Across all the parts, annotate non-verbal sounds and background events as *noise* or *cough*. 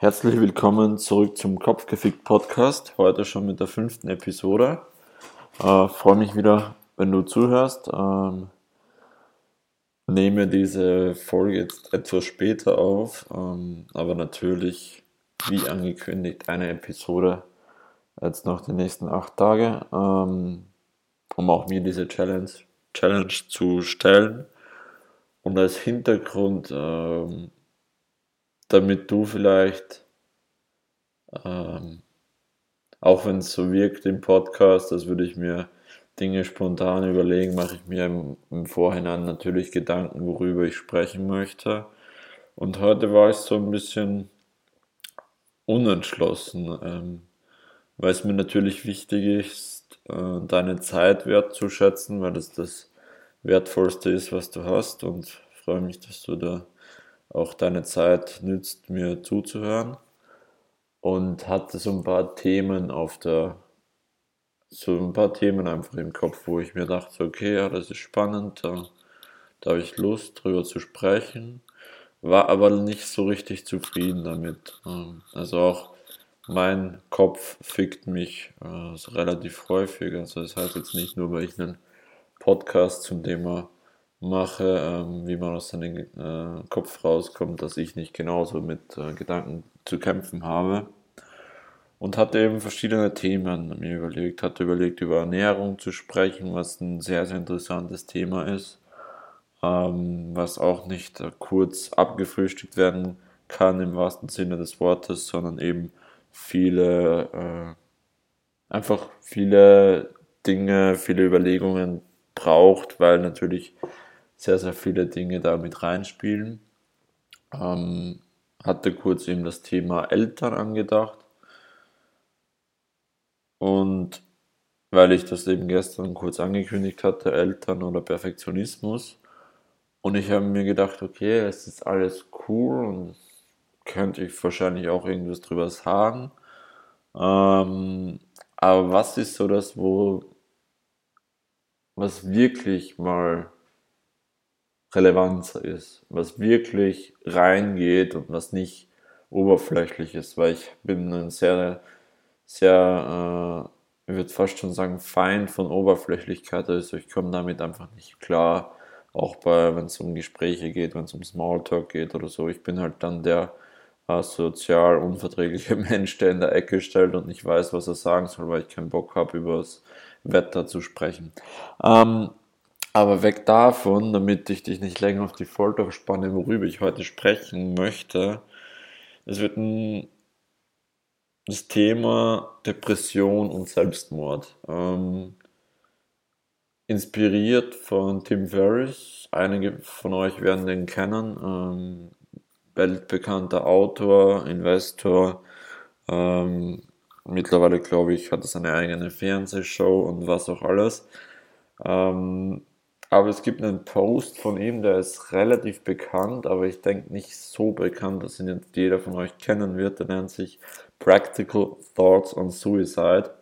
Herzlich willkommen zurück zum Kopfgefickt Podcast. Heute schon mit der fünften Episode. Äh, Freue mich wieder, wenn du zuhörst. Ähm, nehme diese Folge jetzt etwas später auf, ähm, aber natürlich, wie angekündigt, eine Episode jetzt noch die nächsten acht Tage, ähm, um auch mir diese Challenge, Challenge zu stellen. Und als Hintergrund ähm, damit du vielleicht, ähm, auch wenn es so wirkt im Podcast, als würde ich mir Dinge spontan überlegen, mache ich mir im, im, Vorhinein natürlich Gedanken, worüber ich sprechen möchte. Und heute war ich so ein bisschen unentschlossen, ähm, weil es mir natürlich wichtig ist, äh, deine Zeit wertzuschätzen, weil das das Wertvollste ist, was du hast. Und freue mich, dass du da auch deine Zeit nützt, mir zuzuhören. Und hatte so ein paar Themen auf der, so ein paar Themen einfach im Kopf, wo ich mir dachte, okay, ja, das ist spannend, da, da habe ich Lust drüber zu sprechen, war aber nicht so richtig zufrieden damit. Ähm, also auch mein Kopf fickt mich äh, relativ häufig. Also das heißt jetzt nicht nur, weil ich einen Podcast zum Thema mache, ähm, wie man aus seinem äh, Kopf rauskommt, dass ich nicht genauso mit äh, Gedanken zu kämpfen habe. Und hatte eben verschiedene Themen mir überlegt, hatte überlegt, über Ernährung zu sprechen, was ein sehr, sehr interessantes Thema ist, ähm, was auch nicht äh, kurz abgefrühstückt werden kann im wahrsten Sinne des Wortes, sondern eben viele, äh, einfach viele Dinge, viele Überlegungen braucht, weil natürlich sehr, sehr viele Dinge da mit reinspielen. Ähm, hatte kurz eben das Thema Eltern angedacht. Und weil ich das eben gestern kurz angekündigt hatte, Eltern oder Perfektionismus. Und ich habe mir gedacht, okay, es ist alles cool und könnte ich wahrscheinlich auch irgendwas drüber sagen. Ähm, aber was ist so das, wo, was wirklich mal Relevanz ist, was wirklich reingeht und was nicht oberflächlich ist, weil ich bin ein sehr, sehr, äh, ich würde fast schon sagen, Feind von Oberflächlichkeit, also ich komme damit einfach nicht klar, auch bei, wenn es um Gespräche geht, wenn es um Smalltalk geht oder so, ich bin halt dann der äh, sozial unverträgliche *laughs* Mensch, der in der Ecke stellt und nicht weiß, was er sagen soll, weil ich keinen Bock habe, über das Wetter zu sprechen. Ähm, aber weg davon, damit ich dich nicht länger auf die Folter spanne, worüber ich heute sprechen möchte. Es wird ein, das Thema Depression und Selbstmord. Ähm, inspiriert von Tim Ferriss. Einige von euch werden den kennen. Ähm, weltbekannter Autor, Investor. Ähm, mittlerweile, glaube ich, hat er seine eigene Fernsehshow und was auch alles. Ähm, aber es gibt einen Post von ihm, der ist relativ bekannt, aber ich denke nicht so bekannt, dass ihn jetzt jeder von euch kennen wird. Der nennt sich Practical Thoughts on Suicide.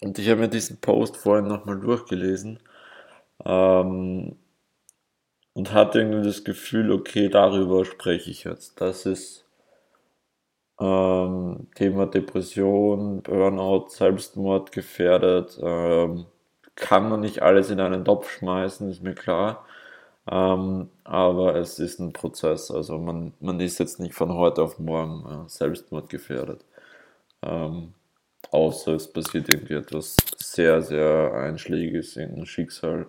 Und ich habe mir diesen Post vorhin nochmal durchgelesen ähm, und hatte irgendwie das Gefühl, okay, darüber spreche ich jetzt. Das ist ähm, Thema Depression, Burnout, Selbstmord gefährdet. Ähm, kann man nicht alles in einen Topf schmeißen, ist mir klar. Ähm, aber es ist ein Prozess. Also man, man ist jetzt nicht von heute auf morgen äh, selbstmordgefährdet. Ähm, außer es passiert irgendwie etwas sehr, sehr Einschlägiges, ein Schicksal,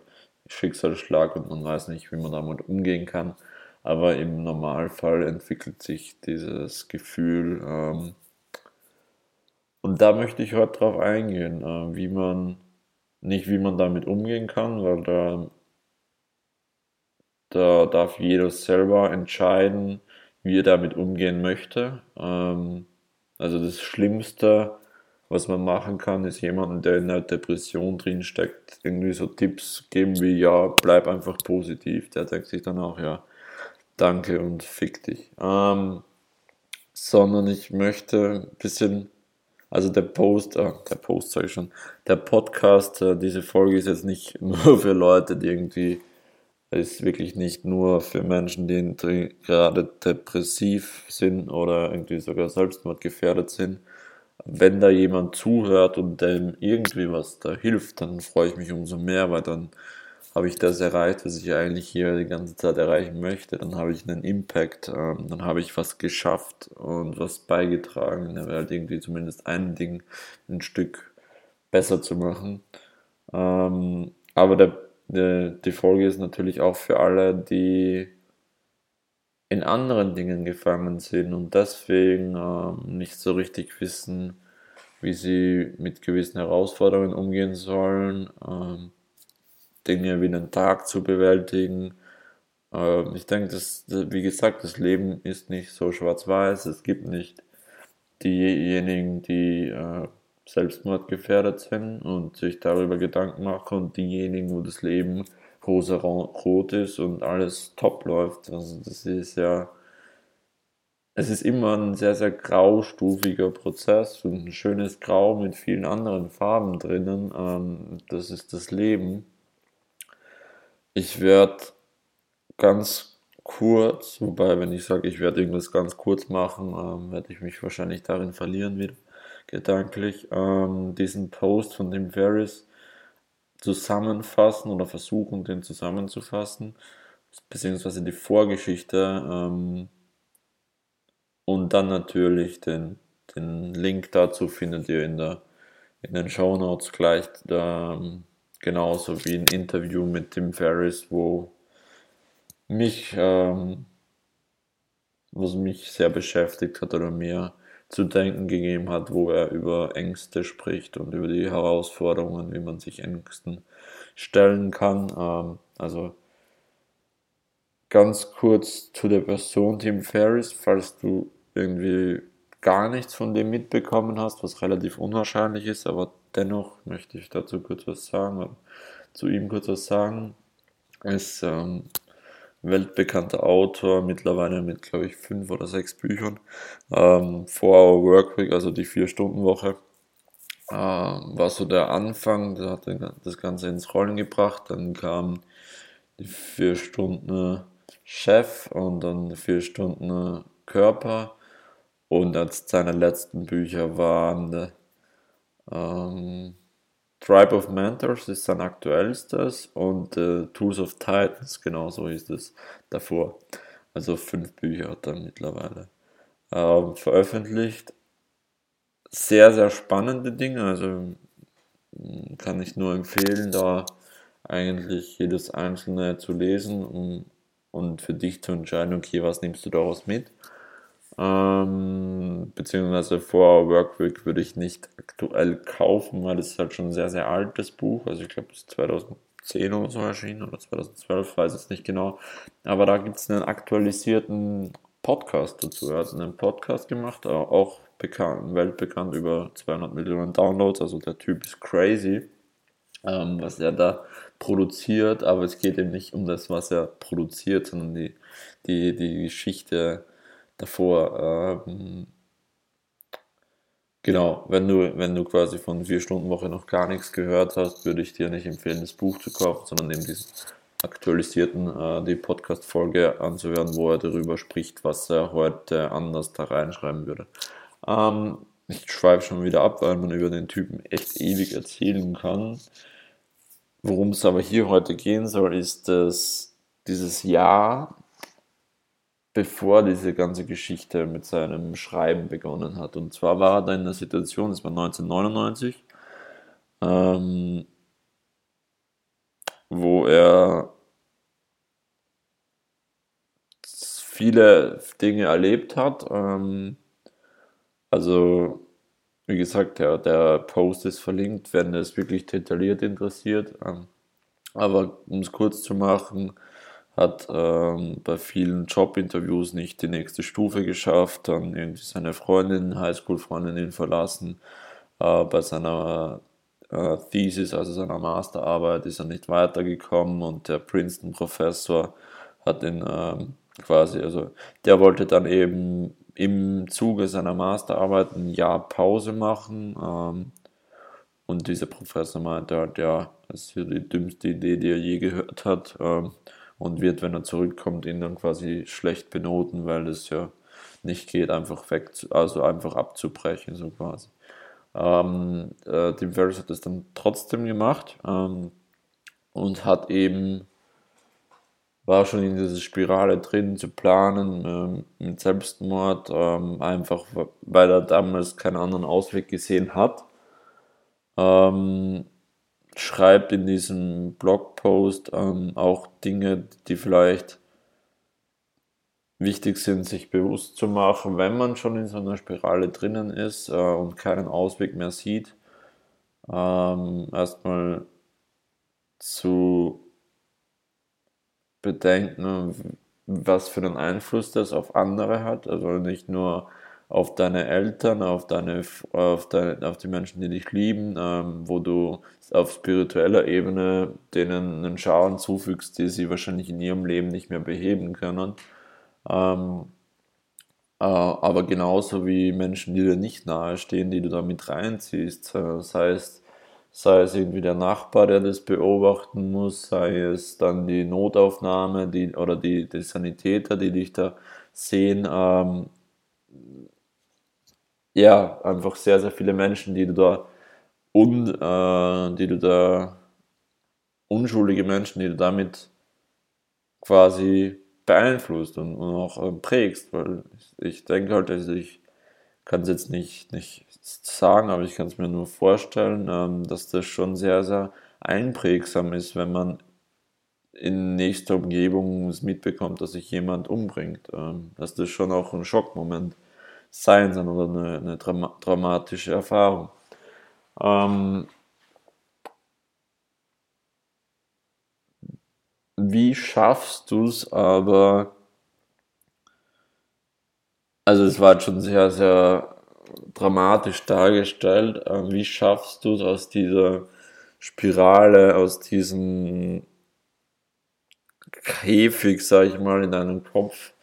Schicksalsschlag und man weiß nicht, wie man damit umgehen kann. Aber im Normalfall entwickelt sich dieses Gefühl. Ähm, und da möchte ich heute drauf eingehen, äh, wie man nicht, wie man damit umgehen kann, weil da, da darf jeder selber entscheiden, wie er damit umgehen möchte. Ähm, also das Schlimmste, was man machen kann, ist jemanden, der in einer Depression drinsteckt, irgendwie so Tipps geben wie, ja, bleib einfach positiv. Der denkt sich dann auch, ja, danke und fick dich. Ähm, sondern ich möchte ein bisschen also der Post, äh, der Post sage ich schon, der Podcast, äh, diese Folge ist jetzt nicht *laughs* nur für Leute, die irgendwie ist wirklich nicht nur für Menschen, die gerade depressiv sind oder irgendwie sogar selbstmordgefährdet sind. Wenn da jemand zuhört und dem irgendwie was da hilft, dann freue ich mich umso mehr, weil dann habe ich das erreicht, was ich eigentlich hier die ganze Zeit erreichen möchte. Dann habe ich einen Impact, ähm, dann habe ich was geschafft und was beigetragen, dann halt irgendwie zumindest ein Ding ein Stück besser zu machen. Ähm, aber der, der, die Folge ist natürlich auch für alle, die in anderen Dingen gefangen sind und deswegen ähm, nicht so richtig wissen, wie sie mit gewissen Herausforderungen umgehen sollen, ähm, Dinge wie einen Tag zu bewältigen. Ähm, ich denke, dass, wie gesagt, das Leben ist nicht so schwarz-weiß. Es gibt nicht diejenigen, die äh, selbstmordgefährdet sind und sich darüber Gedanken machen und diejenigen, wo das Leben rosa-rot ist und alles top läuft. Also das ist ja, es ist immer ein sehr, sehr graustufiger Prozess und ein schönes Grau mit vielen anderen Farben drinnen. Ähm, das ist das Leben. Ich werde ganz kurz, wobei wenn ich sage, ich werde irgendwas ganz kurz machen, ähm, werde ich mich wahrscheinlich darin verlieren wieder gedanklich, ähm, diesen Post von Tim Ferriss zusammenfassen oder versuchen, den zusammenzufassen, beziehungsweise die Vorgeschichte ähm, und dann natürlich den, den Link dazu findet ihr in, der, in den Show Notes gleich, ähm, genauso wie ein Interview mit Tim Ferriss, wo mich, ähm, was mich sehr beschäftigt hat oder mir zu denken gegeben hat, wo er über Ängste spricht und über die Herausforderungen, wie man sich Ängsten stellen kann. Ähm, also ganz kurz zu der Person Tim Ferriss, falls du irgendwie gar nichts von dem mitbekommen hast, was relativ unwahrscheinlich ist, aber dennoch möchte ich dazu kurz was sagen, zu ihm kurz was sagen. Er ist ähm, weltbekannter Autor, mittlerweile mit, glaube ich, fünf oder sechs Büchern. Ähm, Four Hour Workweek, also die Vier-Stunden-Woche, äh, war so der Anfang, der hat das Ganze ins Rollen gebracht. Dann kam die vier Stunden Chef und dann vier Stunden Körper. Und als seine letzten Bücher waren ähm, Tribe of Mentors ist sein aktuellstes und äh, Tools of Titans, genauso ist es davor. Also fünf Bücher hat er mittlerweile ähm, veröffentlicht. Sehr, sehr spannende Dinge, also mm, kann ich nur empfehlen, da eigentlich jedes einzelne zu lesen um, und für dich zu entscheiden, okay, was nimmst du daraus mit. Ähm, beziehungsweise vor Workweek würde ich nicht aktuell kaufen, weil es halt schon ein sehr, sehr altes Buch. Also ich glaube, es ist 2010 oder so erschienen oder 2012, weiß es nicht genau. Aber da gibt es einen aktualisierten Podcast dazu. Er hat einen Podcast gemacht, auch bekannt, weltbekannt über 200 Millionen Downloads. Also der Typ ist crazy, ähm, was er da produziert. Aber es geht eben nicht um das, was er produziert, sondern die, die, die Geschichte davor. Ähm, genau, wenn du, wenn du quasi von vier Stunden Woche noch gar nichts gehört hast, würde ich dir nicht empfehlen, das Buch zu kaufen, sondern eben diesen aktualisierten, äh, die Podcast-Folge anzuhören, wo er darüber spricht, was er heute anders da reinschreiben würde. Ähm, ich schweife schon wieder ab, weil man über den Typen echt ewig erzählen kann. Worum es aber hier heute gehen soll, ist, dass dieses Jahr bevor diese ganze Geschichte mit seinem Schreiben begonnen hat. Und zwar war er da in der Situation, das war 1999, ähm, wo er viele Dinge erlebt hat. Ähm, also, wie gesagt, der, der Post ist verlinkt, wenn es wirklich detailliert interessiert. Ähm, aber um es kurz zu machen, hat ähm, bei vielen Jobinterviews nicht die nächste Stufe geschafft, dann irgendwie seine Freundin, Highschool-Freundin verlassen. Äh, bei seiner äh, Thesis, also seiner Masterarbeit, ist er nicht weitergekommen und der Princeton-Professor hat ihn ähm, quasi, also der wollte dann eben im Zuge seiner Masterarbeit ein Jahr Pause machen. Ähm, und dieser Professor meinte halt, ja, das ist die dümmste Idee, die er je gehört hat. Ähm, und wird, wenn er zurückkommt, ihn dann quasi schlecht benoten, weil es ja nicht geht, einfach weg, also einfach abzubrechen, so quasi. Ähm, äh, Tim Ferriss hat das dann trotzdem gemacht ähm, und hat eben war schon in dieser Spirale drin zu planen ähm, mit Selbstmord, ähm, einfach weil er damals keinen anderen Ausweg gesehen hat. Ähm, schreibt in diesem Blogpost ähm, auch Dinge, die vielleicht wichtig sind, sich bewusst zu machen, wenn man schon in so einer Spirale drinnen ist äh, und keinen Ausweg mehr sieht. Ähm, erstmal zu bedenken, was für einen Einfluss das auf andere hat. Also nicht nur auf deine Eltern, auf deine, auf, deine, auf die Menschen, die dich lieben, ähm, wo du auf spiritueller Ebene denen einen Schaden zufügst, die sie wahrscheinlich in ihrem Leben nicht mehr beheben können. Ähm, äh, aber genauso wie Menschen, die dir nicht nahestehen, die du da mit reinziehst, äh, sei es sei es irgendwie der Nachbar, der das beobachten muss, sei es dann die Notaufnahme die, oder die, die Sanitäter, die dich da sehen. Ähm, ja, einfach sehr, sehr viele Menschen, die du da und äh, die du da unschuldige Menschen, die du damit quasi beeinflusst und, und auch äh, prägst, weil ich, ich denke halt, also ich kann es jetzt nicht, nicht sagen, aber ich kann es mir nur vorstellen, ähm, dass das schon sehr, sehr einprägsam ist, wenn man in nächster Umgebung es mitbekommt, dass sich jemand umbringt. Ähm, dass das schon auch ein Schockmoment sein soll oder eine, eine Drama dramatische Erfahrung. Ähm, wie schaffst du es aber, also es war schon sehr, sehr dramatisch dargestellt, äh, wie schaffst du es aus dieser Spirale, aus diesem Käfig, sag ich mal, in deinem Kopf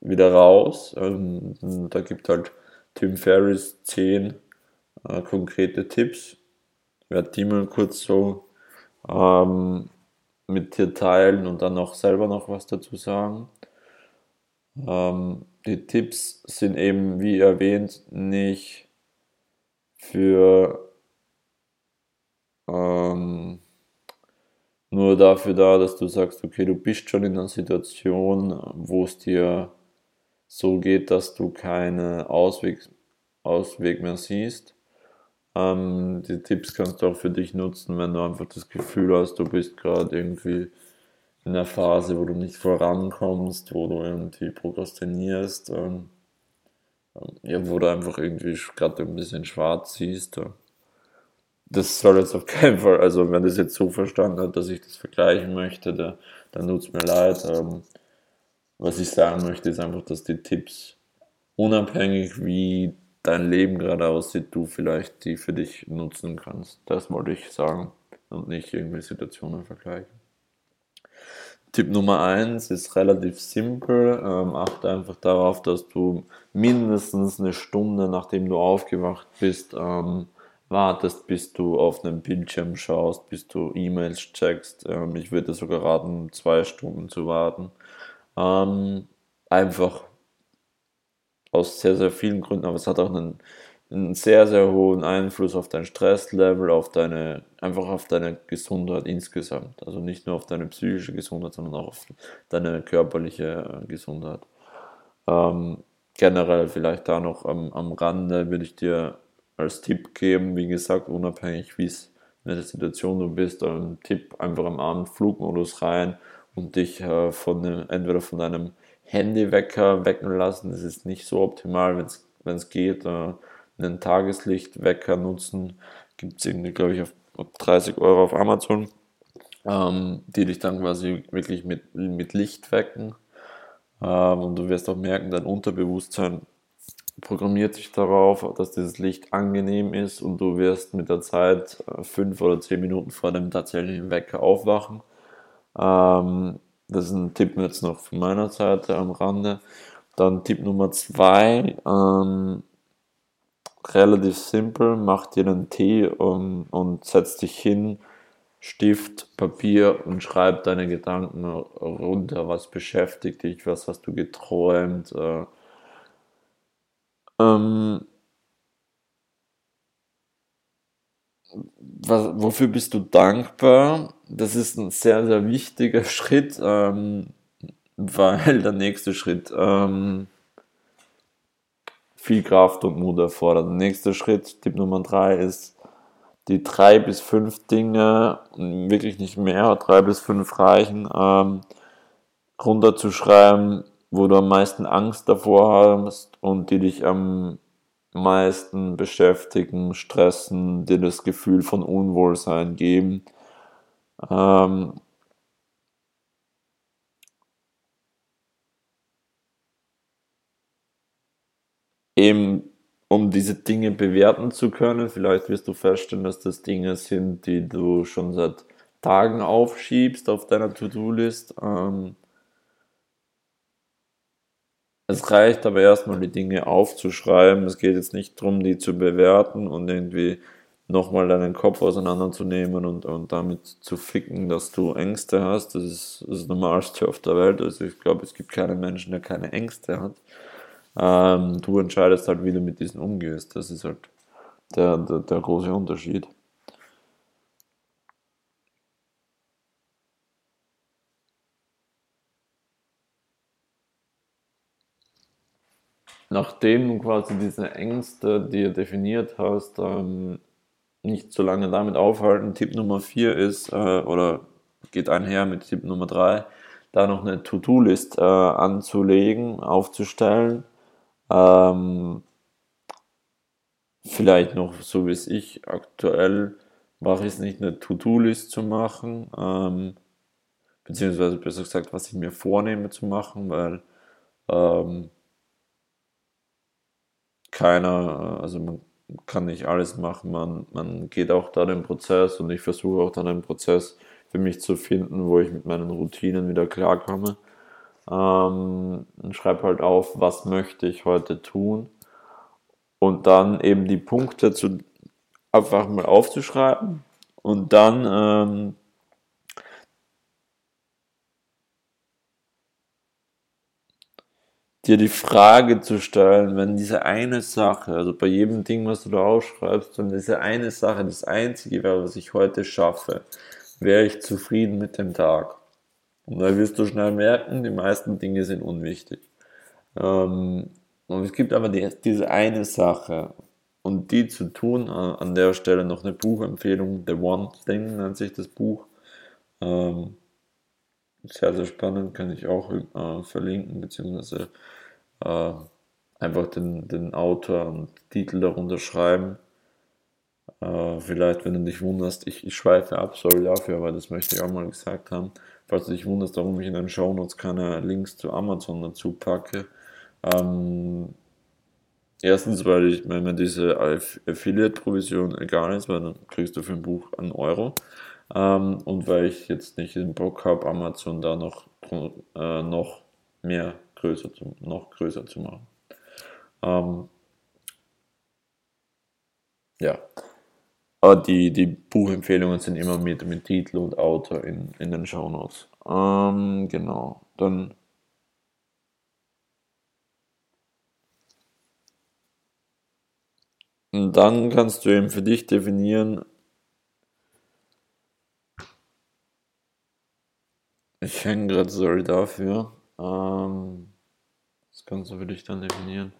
wieder raus. Ähm, da gibt halt Tim Ferriss zehn äh, konkrete Tipps. Ich werde die mal kurz so ähm, mit dir teilen und dann auch selber noch was dazu sagen. Ähm, die Tipps sind eben, wie erwähnt, nicht für ähm, nur dafür da, dass du sagst, okay, du bist schon in einer Situation, wo es dir so geht, dass du keinen Ausweg, Ausweg mehr siehst. Ähm, die Tipps kannst du auch für dich nutzen, wenn du einfach das Gefühl hast, du bist gerade irgendwie in der Phase, wo du nicht vorankommst, wo du irgendwie prokrastinierst, ähm, ja, wo du einfach irgendwie gerade ein bisschen schwarz siehst. Äh. Das soll jetzt auf keinen Fall, also wenn das jetzt so verstanden hat, dass ich das vergleichen möchte, da, dann tut es mir leid. Ähm, was ich sagen möchte, ist einfach, dass die Tipps, unabhängig wie dein Leben gerade aussieht, du vielleicht die für dich nutzen kannst. Das wollte ich sagen und nicht irgendwie Situationen vergleichen. Tipp Nummer eins ist relativ simpel. Ähm, achte einfach darauf, dass du mindestens eine Stunde, nachdem du aufgewacht bist, ähm, wartest, bis du auf einen Bildschirm schaust, bis du E-Mails checkst. Ähm, ich würde sogar raten, zwei Stunden zu warten. Ähm, einfach aus sehr, sehr vielen Gründen, aber es hat auch einen einen sehr, sehr hohen Einfluss auf dein Stresslevel, auf deine, einfach auf deine Gesundheit insgesamt. Also nicht nur auf deine psychische Gesundheit, sondern auch auf deine körperliche äh, Gesundheit. Ähm, generell vielleicht da noch am, am Rande würde ich dir als Tipp geben, wie gesagt, unabhängig wie es in der Situation du bist, ein Tipp einfach am Abend Flugmodus rein und dich äh, von entweder von deinem Handywecker wecken lassen. Das ist nicht so optimal, wenn es geht. Äh, einen Tageslichtwecker nutzen. Gibt es irgendwie, glaube ich, auf 30 Euro auf Amazon, ähm, die dich dann quasi wirklich mit, mit Licht wecken. Ähm, und du wirst auch merken, dein Unterbewusstsein programmiert sich darauf, dass dieses Licht angenehm ist und du wirst mit der Zeit äh, fünf oder zehn Minuten vor dem tatsächlichen Wecker aufwachen. Ähm, das ist ein Tipp jetzt noch von meiner Seite am Rande. Dann Tipp Nummer zwei, ähm, relativ simpel, mach dir einen Tee und, und setz dich hin Stift, Papier und schreib deine Gedanken runter. Was beschäftigt dich? Was hast du geträumt? Äh, ähm, was, wofür bist du dankbar? Das ist ein sehr, sehr wichtiger *laughs* Schritt, ähm, weil der nächste Schritt ähm, viel Kraft und Mut erfordert. Der nächste Schritt, Tipp Nummer drei, ist die drei bis fünf Dinge, wirklich nicht mehr, drei bis fünf reichen, ähm, runterzuschreiben, wo du am meisten Angst davor hast und die dich am meisten beschäftigen, stressen, dir das Gefühl von Unwohlsein geben. Ähm, eben um diese Dinge bewerten zu können. Vielleicht wirst du feststellen, dass das Dinge sind, die du schon seit Tagen aufschiebst auf deiner To-Do-List. Ähm, es reicht aber erstmal, die Dinge aufzuschreiben. Es geht jetzt nicht darum, die zu bewerten und irgendwie nochmal deinen Kopf auseinanderzunehmen und, und damit zu ficken, dass du Ängste hast. Das ist das Normalste auf der Welt. Also ich glaube, es gibt keinen Menschen, der keine Ängste hat. Ähm, du entscheidest halt, wie du mit diesen umgehst. Das ist halt der, der, der große Unterschied. Nachdem du quasi diese Ängste, die du definiert hast, ähm, nicht so lange damit aufhalten. Tipp Nummer 4 ist, äh, oder geht einher mit Tipp Nummer 3, da noch eine To-Do-List äh, anzulegen, aufzustellen. Ähm, vielleicht noch so wie es ich aktuell mache, ist nicht eine To-Do-List zu machen, ähm, beziehungsweise besser gesagt, was ich mir vornehme zu machen, weil ähm, keiner, also man kann nicht alles machen, man, man geht auch da den Prozess und ich versuche auch dann einen Prozess für mich zu finden, wo ich mit meinen Routinen wieder klarkomme. Ähm, schreibe halt auf, was möchte ich heute tun und dann eben die Punkte zu einfach mal aufzuschreiben und dann ähm, dir die Frage zu stellen, wenn diese eine Sache, also bei jedem Ding, was du da aufschreibst, wenn diese eine Sache das einzige wäre, was ich heute schaffe, wäre ich zufrieden mit dem Tag. Und da wirst du schnell merken, die meisten Dinge sind unwichtig. Ähm, und es gibt aber die, diese eine Sache und die zu tun, äh, an der Stelle noch eine Buchempfehlung, The One Thing nennt sich das Buch. Ähm, sehr, sehr spannend, kann ich auch äh, verlinken, beziehungsweise äh, einfach den, den Autor und Titel darunter schreiben. Äh, vielleicht, wenn du dich wunderst, ich, ich schweife ab, sorry dafür, aber das möchte ich auch mal gesagt haben. Falls du dich wunderst, warum ich in den Shownotes keine Links zu Amazon dazu packe. Ähm, erstens, weil ich, wenn mir diese Affiliate-Provision egal ist, weil dann kriegst du für ein Buch einen Euro. Ähm, und weil ich jetzt nicht den Bock habe, Amazon da noch, äh, noch mehr größer zu, noch größer zu machen. Ähm, ja. Aber die, die Buchempfehlungen sind immer mit, mit Titel und Autor in, in den Shownotes. Ähm, genau. Dann Und dann kannst du eben für dich definieren, ich hänge gerade, sorry dafür. Ähm, das kannst du für dich dann definieren.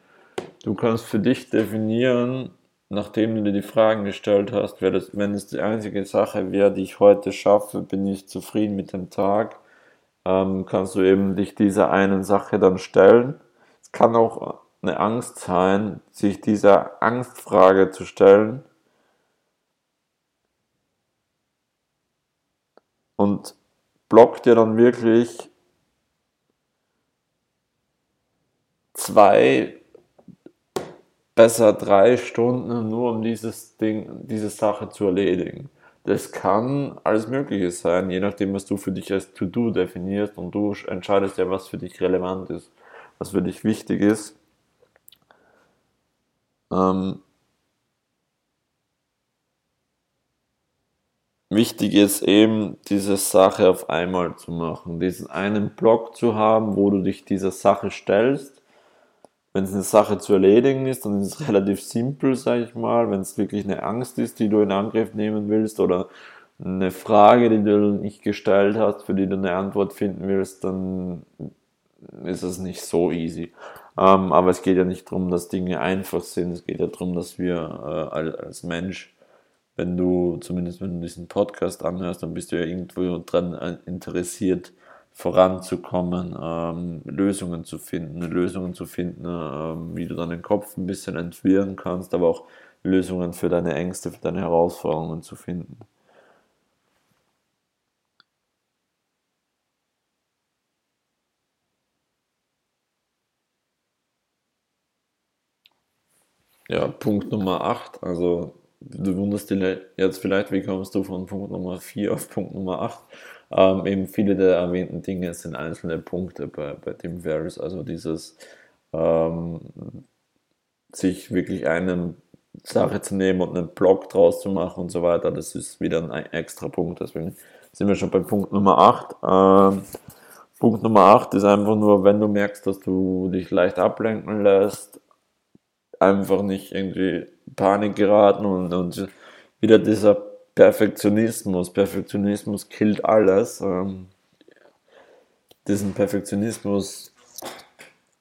Du kannst für dich definieren, nachdem du dir die Fragen gestellt hast, das, wenn es die einzige Sache wäre, die ich heute schaffe, bin ich zufrieden mit dem Tag, ähm, kannst du eben dich dieser einen Sache dann stellen. Es kann auch eine Angst sein, sich dieser Angstfrage zu stellen und blockt dir dann wirklich zwei, besser drei Stunden nur um dieses Ding, diese Sache zu erledigen. Das kann alles Mögliche sein, je nachdem, was du für dich als To-Do definierst und du entscheidest ja, was für dich relevant ist, was für dich wichtig ist. Ähm wichtig ist eben, diese Sache auf einmal zu machen, diesen einen Block zu haben, wo du dich dieser Sache stellst. Wenn es eine Sache zu erledigen ist, dann ist es relativ simpel, sage ich mal. Wenn es wirklich eine Angst ist, die du in Angriff nehmen willst oder eine Frage, die du nicht gestellt hast, für die du eine Antwort finden willst, dann ist es nicht so easy. Ähm, aber es geht ja nicht darum, dass Dinge einfach sind. Es geht ja darum, dass wir äh, als Mensch wenn du, zumindest wenn du diesen Podcast anhörst, dann bist du ja irgendwo dran äh, interessiert, voranzukommen, ähm, Lösungen zu finden, Lösungen zu finden, ähm, wie du deinen Kopf ein bisschen entwirren kannst, aber auch Lösungen für deine Ängste, für deine Herausforderungen zu finden. Ja, Punkt Nummer 8, also du wunderst dich jetzt vielleicht, wie kommst du von Punkt Nummer 4 auf Punkt Nummer 8? Ähm, eben viele der erwähnten Dinge sind einzelne Punkte bei, bei dem Varys, also dieses ähm, sich wirklich eine Sache zu nehmen und einen Blog draus zu machen und so weiter, das ist wieder ein extra Punkt, deswegen sind wir schon bei Punkt Nummer 8. Ähm, Punkt Nummer 8 ist einfach nur, wenn du merkst, dass du dich leicht ablenken lässt, einfach nicht irgendwie Panik geraten und, und wieder dieser Perfektionismus. Perfektionismus killt alles. Ähm, diesen Perfektionismus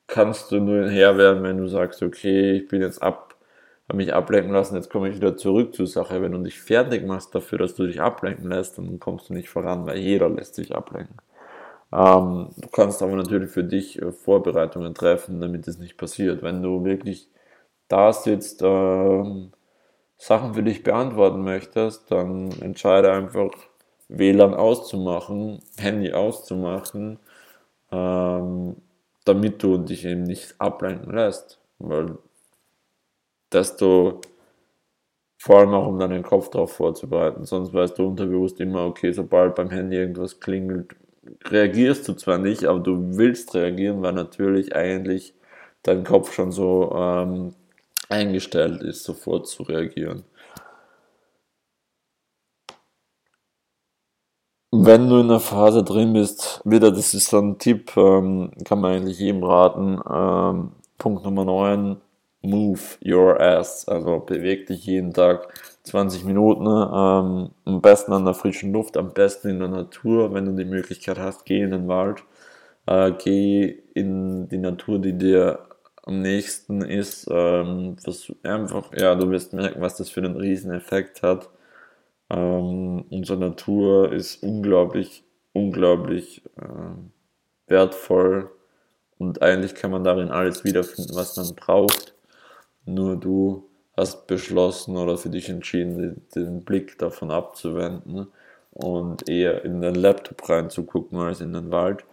kannst du nur Herr werden, wenn du sagst, okay, ich bin jetzt ab, habe mich ablenken lassen, jetzt komme ich wieder zurück zur Sache. Wenn du dich fertig machst dafür, dass du dich ablenken lässt, dann kommst du nicht voran, weil jeder lässt sich ablenken. Ähm, du kannst aber natürlich für dich äh, Vorbereitungen treffen, damit es nicht passiert. Wenn du wirklich da sitzt, ähm, Sachen für dich beantworten möchtest, dann entscheide einfach WLAN auszumachen, Handy auszumachen, ähm, damit du dich eben nicht ablenken lässt. Weil desto vor allem auch um deinen Kopf darauf vorzubereiten. Sonst weißt du unterbewusst immer, okay, sobald beim Handy irgendwas klingelt, reagierst du zwar nicht, aber du willst reagieren, weil natürlich eigentlich dein Kopf schon so ähm, eingestellt ist, sofort zu reagieren. Wenn du in der Phase drin bist, wieder, das ist so ein Tipp, ähm, kann man eigentlich jedem raten. Ähm, Punkt Nummer 9, move your ass. Also beweg dich jeden Tag 20 Minuten. Ähm, am besten an der frischen Luft, am besten in der Natur. Wenn du die Möglichkeit hast, geh in den Wald. Äh, geh in die Natur, die dir am nächsten ist, ähm, einfach, ja, du wirst merken, was das für einen riesen Effekt hat. Ähm, unsere Natur ist unglaublich, unglaublich äh, wertvoll und eigentlich kann man darin alles wiederfinden, was man braucht. Nur du hast beschlossen oder für dich entschieden, den, den Blick davon abzuwenden und eher in den Laptop reinzugucken als in den Wald.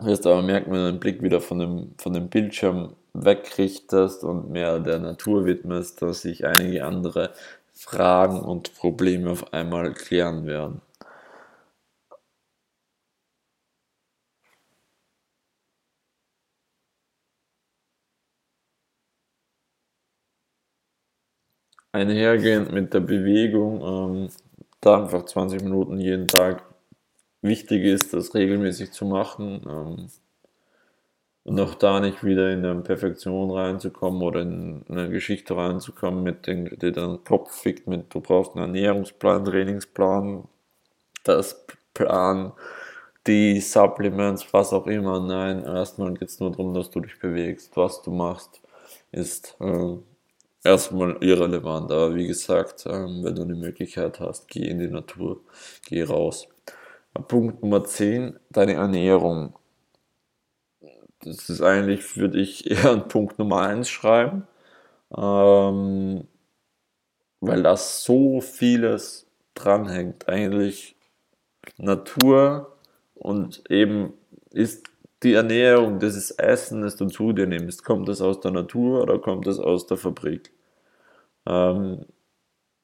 Du wirst aber merken, wenn du den Blick wieder von dem, von dem Bildschirm wegrichtest und mehr der Natur widmest, dass sich einige andere Fragen und Probleme auf einmal klären werden. Einhergehend mit der Bewegung, ähm, da einfach 20 Minuten jeden Tag wichtig ist, das regelmäßig zu machen. Ähm, und auch da nicht wieder in eine Perfektion reinzukommen oder in eine Geschichte reinzukommen, mit den, die deinen Kopf fickt mit, du brauchst einen Ernährungsplan, Trainingsplan, das Plan, die Supplements, was auch immer. Nein, erstmal geht es nur darum, dass du dich bewegst. Was du machst, ist äh, erstmal irrelevant. Aber wie gesagt, äh, wenn du die Möglichkeit hast, geh in die Natur, geh raus. Punkt Nummer 10, deine Ernährung das ist eigentlich, würde ich *laughs* eher an Punkt Nummer 1 schreiben, ähm, weil da so vieles dranhängt. Eigentlich Natur und eben ist die Ernährung, das ist Essen, das du zu dir nimmst. Kommt das aus der Natur oder kommt das aus der Fabrik? Ähm,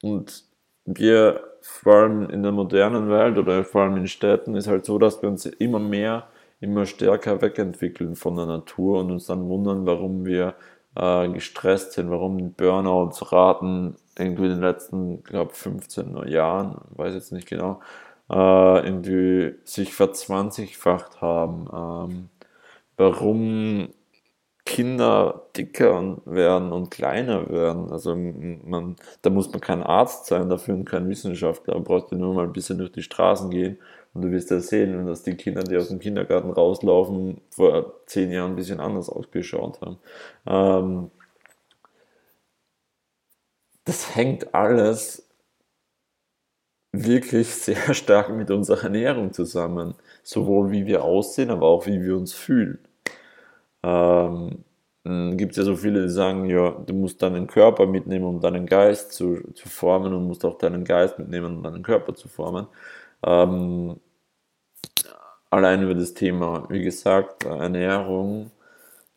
und wir, vor allem in der modernen Welt oder vor allem in Städten, ist halt so, dass wir uns immer mehr immer stärker wegentwickeln von der Natur und uns dann wundern, warum wir äh, gestresst sind, warum Burnouts-Raten irgendwie in den letzten, glaube 15 Jahren, weiß jetzt nicht genau, äh, irgendwie sich verzwanzigfacht haben. Ähm, warum Kinder dicker werden und kleiner werden. Also man, da muss man kein Arzt sein dafür und kein Wissenschaftler. Man braucht nur mal ein bisschen durch die Straßen gehen und du wirst ja sehen, dass die Kinder, die aus dem Kindergarten rauslaufen, vor zehn Jahren ein bisschen anders ausgeschaut haben. Ähm, das hängt alles wirklich *laughs* sehr stark mit unserer Ernährung zusammen. Sowohl wie wir aussehen, aber auch wie wir uns fühlen. Ähm, gibt es ja so viele, die sagen, ja, du musst deinen Körper mitnehmen, um deinen Geist zu, zu formen und musst auch deinen Geist mitnehmen, um deinen Körper zu formen. Ähm, allein über das Thema, wie gesagt, Ernährung,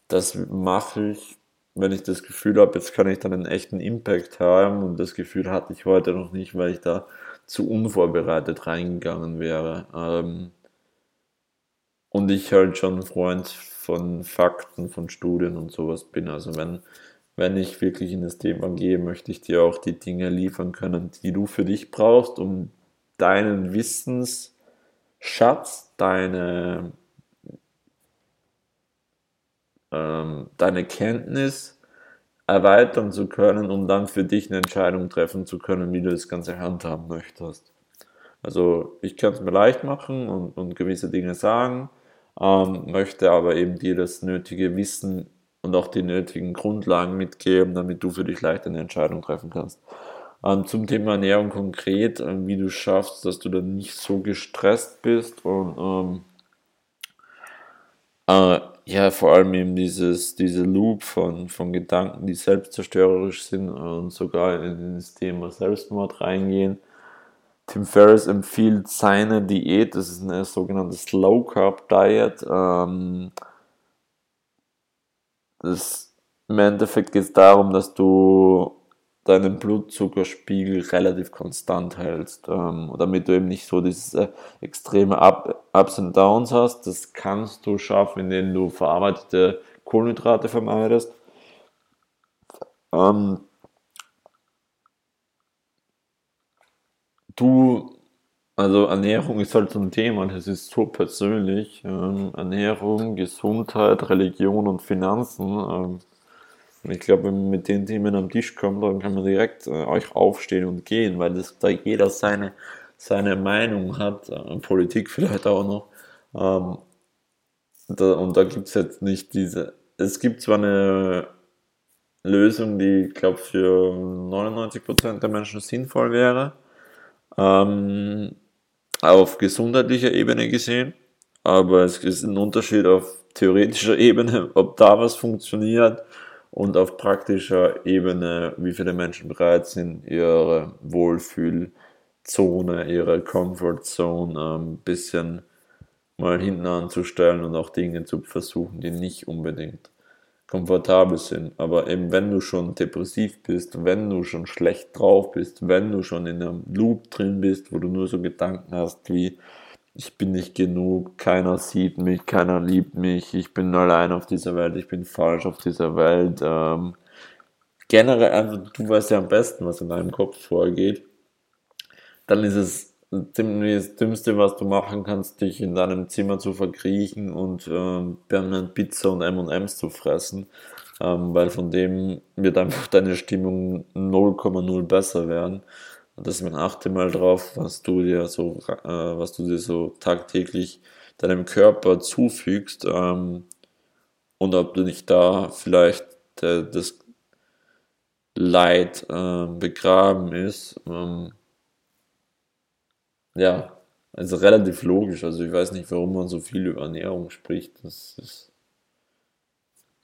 das mache ich, wenn ich das Gefühl habe, jetzt kann ich dann einen echten Impact haben und das Gefühl hatte ich heute noch nicht, weil ich da zu unvorbereitet reingegangen wäre. Ähm, und ich halt schon Freund von Fakten, von Studien und sowas bin. Also wenn, wenn ich wirklich in das Thema gehe, möchte ich dir auch die Dinge liefern können, die du für dich brauchst, um deinen Wissensschatz, deine, ähm, deine Kenntnis erweitern zu können, um dann für dich eine Entscheidung treffen zu können, wie du das Ganze handhaben möchtest. Also ich kann es mir leicht machen und, und gewisse Dinge sagen, ähm, möchte aber eben dir das nötige Wissen und auch die nötigen Grundlagen mitgeben, damit du für dich leicht eine Entscheidung treffen kannst. Ähm, zum Thema Ernährung konkret, äh, wie du schaffst, dass du dann nicht so gestresst bist und ähm, äh, ja, vor allem eben dieses, diese Loop von, von Gedanken, die selbstzerstörerisch sind und sogar in das Thema Selbstmord reingehen Tim Ferriss empfiehlt seine Diät, das ist eine sogenannte Slow Carb Diet. Ähm, das, Im Endeffekt geht es darum, dass du deinen Blutzuckerspiegel relativ konstant hältst, ähm, damit du eben nicht so diese extreme Up, Ups und Downs hast. Das kannst du schaffen, indem du verarbeitete Kohlenhydrate vermeidest. Ähm, Du, also Ernährung ist halt so ein Thema, das ist so persönlich. Ähm, Ernährung, Gesundheit, Religion und Finanzen. Ich glaube, wenn man mit den Themen am Tisch kommt, dann kann man direkt äh, euch aufstehen und gehen, weil das, da jeder seine, seine Meinung hat, äh, Politik vielleicht auch noch. Ähm, da, und da gibt es jetzt nicht diese. Es gibt zwar eine Lösung, die, ich glaube, für 99% der Menschen sinnvoll wäre ähm, auf gesundheitlicher Ebene gesehen. Aber es ist ein Unterschied auf theoretischer Ebene, ob da was funktioniert und auf praktischer Ebene, wie viele Menschen bereit sind, ihre Wohlfühlzone, ihre Comfortzone ein ähm, bisschen mal hinten anzustellen und auch Dinge zu versuchen, die nicht unbedingt komfortabel sind. Aber eben wenn du schon depressiv bist, wenn du schon schlecht drauf bist, wenn du schon in einem Loop drin bist, wo du nur so Gedanken hast wie, ich bin nicht genug, keiner sieht mich, keiner liebt mich, ich bin allein auf dieser Welt, ich bin falsch auf dieser Welt. Ähm, generell einfach, du weißt ja am besten, was in deinem Kopf vorgeht. Dann ist es das Dümmste, was du machen kannst, dich in deinem Zimmer zu verkriechen und ähm, permanent Pizza und M&M's zu fressen, ähm, weil von dem wird einfach deine Stimmung 0,0 besser werden. Und deswegen achte mal drauf, was du dir so, äh, was du dir so tagtäglich deinem Körper zufügst ähm, und ob du nicht da vielleicht äh, das Leid äh, begraben ist. Ähm, ja, also relativ logisch. Also ich weiß nicht, warum man so viel über Ernährung spricht. Das ist,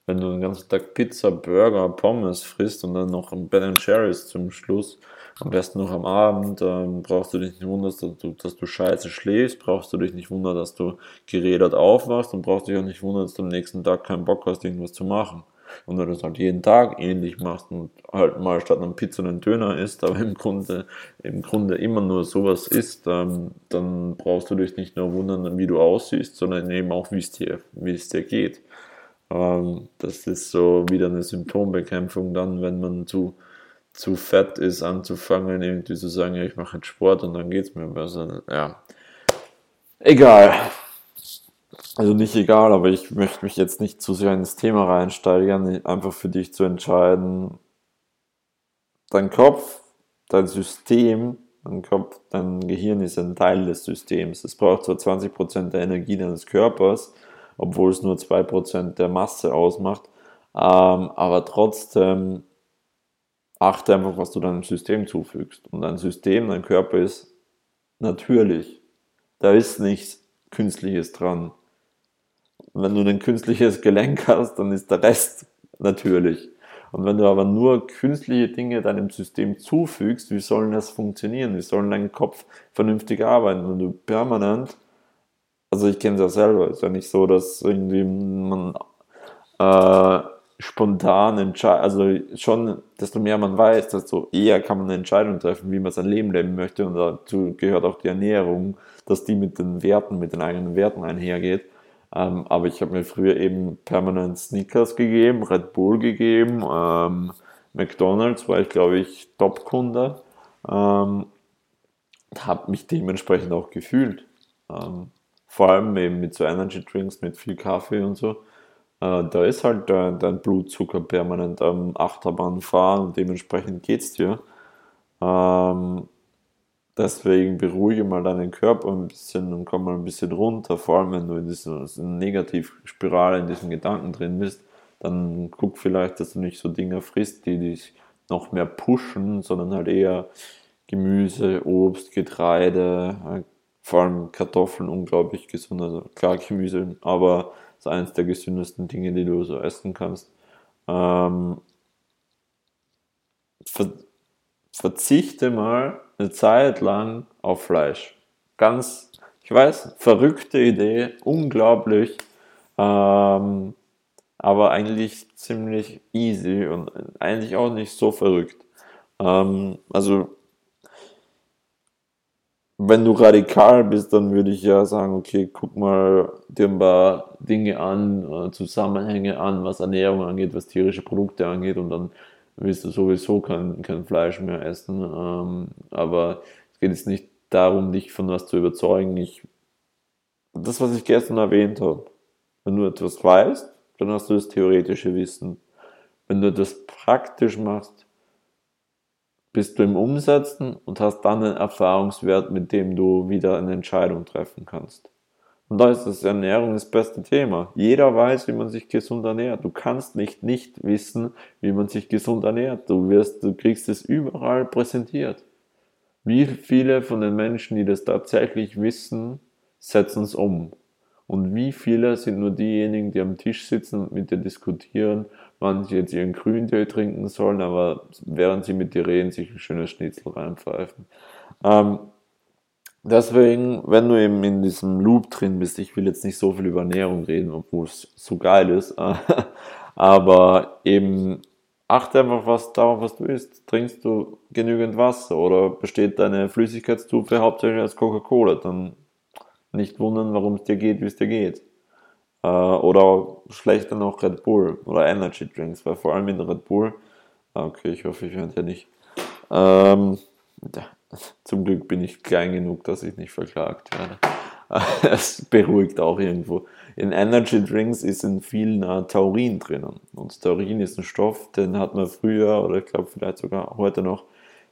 wenn du den ganzen Tag Pizza, Burger, Pommes frisst und dann noch ein Ben Jerry's zum Schluss, am besten noch am Abend, ähm, brauchst du dich nicht wundern, dass du, dass du scheiße schläfst, brauchst du dich nicht wundern, dass du gerädert aufwachst und brauchst dich auch nicht wundern, dass du am nächsten Tag keinen Bock hast, irgendwas zu machen. Und wenn du das halt jeden Tag ähnlich machst und halt mal statt einer Pizza einen Döner isst, aber im Grunde, im Grunde immer nur sowas isst, ähm, dann brauchst du dich nicht nur wundern, wie du aussiehst, sondern eben auch, wie es dir, es dir geht. Ähm, das ist so wieder eine Symptombekämpfung dann, wenn man zu, zu fett ist, anzufangen, irgendwie zu sagen, ja, ich mache jetzt Sport und dann geht es mir besser. Ja. Egal. Also nicht egal, aber ich möchte mich jetzt nicht zu sehr ins Thema reinsteigern, einfach für dich zu entscheiden, dein Kopf, dein System, dein Kopf, dein Gehirn ist ein Teil des Systems. Es braucht zwar 20% der Energie deines Körpers, obwohl es nur 2% der Masse ausmacht, ähm, aber trotzdem achte einfach, was du deinem System zufügst. Und dein System, dein Körper ist natürlich. Da ist nichts Künstliches dran. Und wenn du ein künstliches Gelenk hast, dann ist der Rest natürlich. Und wenn du aber nur künstliche Dinge deinem System zufügst, wie sollen das funktionieren? Wie soll dein Kopf vernünftig arbeiten? Wenn du permanent, also ich kenne es ja selber, ist ja nicht so, dass irgendwie man äh, spontan entscheidet, also schon, desto mehr man weiß, desto eher kann man eine Entscheidung treffen, wie man sein Leben leben möchte. Und dazu gehört auch die Ernährung, dass die mit den Werten, mit den eigenen Werten einhergeht. Ähm, aber ich habe mir früher eben permanent Snickers gegeben, Red Bull gegeben, ähm, McDonalds war ich, glaube ich, Top-Kunde. Ähm, habe mich dementsprechend auch gefühlt. Ähm, vor allem eben mit so Energy Drinks, mit viel Kaffee und so. Äh, da ist halt dein, dein Blutzucker permanent am Achterbahn fahren und dementsprechend geht es dir. Ähm, Deswegen beruhige mal deinen Körper ein bisschen und komm mal ein bisschen runter. Vor allem, wenn du in dieser Negativspirale, in diesen Gedanken drin bist, dann guck vielleicht, dass du nicht so Dinge frisst, die dich noch mehr pushen, sondern halt eher Gemüse, Obst, Getreide, äh, vor allem Kartoffeln unglaublich gesund. Also klar Gemüse, aber ist eines der gesündesten Dinge, die du so essen kannst. Ähm, ver verzichte mal eine Zeit lang auf Fleisch. Ganz, ich weiß, verrückte Idee, unglaublich, ähm, aber eigentlich ziemlich easy und eigentlich auch nicht so verrückt. Ähm, also, wenn du radikal bist, dann würde ich ja sagen, okay, guck mal dir ein paar Dinge an, äh, Zusammenhänge an, was Ernährung angeht, was tierische Produkte angeht und dann willst du sowieso kein, kein Fleisch mehr essen. Ähm, aber es geht jetzt nicht darum, dich von was zu überzeugen. Ich, das, was ich gestern erwähnt habe, wenn du etwas weißt, dann hast du das theoretische Wissen. Wenn du etwas praktisch machst, bist du im Umsetzen und hast dann einen Erfahrungswert, mit dem du wieder eine Entscheidung treffen kannst. Und da ist das Ernährung das beste Thema. Jeder weiß, wie man sich gesund ernährt. Du kannst nicht nicht wissen, wie man sich gesund ernährt. Du wirst, du kriegst es überall präsentiert. Wie viele von den Menschen, die das tatsächlich wissen, setzen es um? Und wie viele sind nur diejenigen, die am Tisch sitzen und mit dir diskutieren, wann sie jetzt ihren Grüntee trinken sollen, aber während sie mit dir reden, sich ein schönes Schnitzel reinpfeifen. Ähm, Deswegen, wenn du eben in diesem Loop drin bist, ich will jetzt nicht so viel über Ernährung reden, obwohl es so geil ist, *laughs* aber eben achte einfach was darauf, was du isst. Trinkst du genügend Wasser oder besteht deine Flüssigkeitsstufe hauptsächlich aus Coca-Cola? Dann nicht wundern, warum es dir geht, wie es dir geht. Äh, oder schlechter noch Red Bull oder Energy Drinks, weil vor allem in Red Bull, ah, okay, ich hoffe, ich höre ja nicht. Ähm, zum Glück bin ich klein genug, dass ich nicht verklagt werde. *laughs* Es beruhigt auch irgendwo. In Energy Drinks ist in vielen äh, Taurin drinnen. Und Taurin ist ein Stoff, den hat man früher oder ich glaube vielleicht sogar heute noch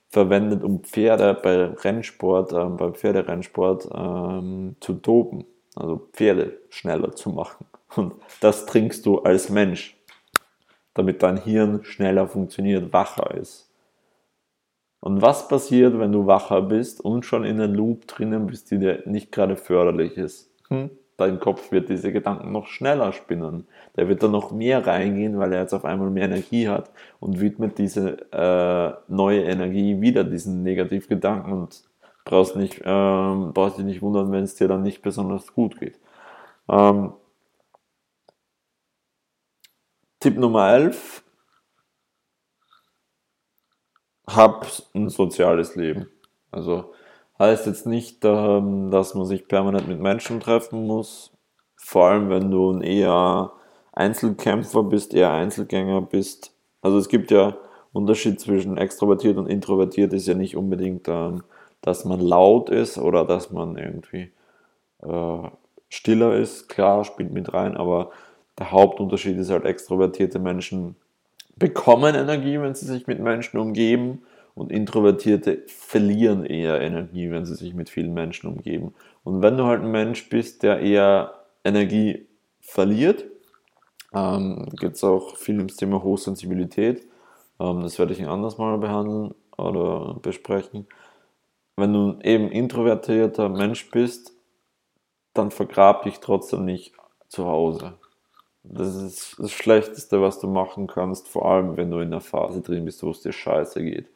verwendet, um Pferde bei Rennsport, äh, beim Pferderennsport ähm, zu toben. Also Pferde schneller zu machen. Und das trinkst du als Mensch, damit dein Hirn schneller funktioniert, wacher ist. Und was passiert, wenn du wacher bist und schon in einem Loop drinnen bist, die dir nicht gerade förderlich ist? Hm? Dein Kopf wird diese Gedanken noch schneller spinnen. Der wird dann noch mehr reingehen, weil er jetzt auf einmal mehr Energie hat und widmet diese äh, neue Energie wieder diesen Negativgedanken und brauchst, nicht, ähm, brauchst dich nicht wundern, wenn es dir dann nicht besonders gut geht. Ähm, Tipp Nummer 11 habe ein soziales Leben. Also heißt jetzt nicht, ähm, dass man sich permanent mit Menschen treffen muss. Vor allem, wenn du ein eher Einzelkämpfer bist, eher Einzelgänger bist. Also es gibt ja Unterschied zwischen extrovertiert und introvertiert ist ja nicht unbedingt, ähm, dass man laut ist oder dass man irgendwie äh, stiller ist. Klar, spielt mit rein, aber der Hauptunterschied ist halt, extrovertierte Menschen bekommen Energie, wenn sie sich mit Menschen umgeben und Introvertierte verlieren eher Energie, wenn sie sich mit vielen Menschen umgeben. Und wenn du halt ein Mensch bist, der eher Energie verliert, ähm, geht es auch viel ums Thema Hochsensibilität. Ähm, das werde ich ein anderes Mal behandeln oder besprechen. Wenn du eben introvertierter Mensch bist, dann vergrab dich trotzdem nicht zu Hause. Das ist das Schlechteste, was du machen kannst, vor allem wenn du in einer Phase drin bist, wo es dir scheiße geht.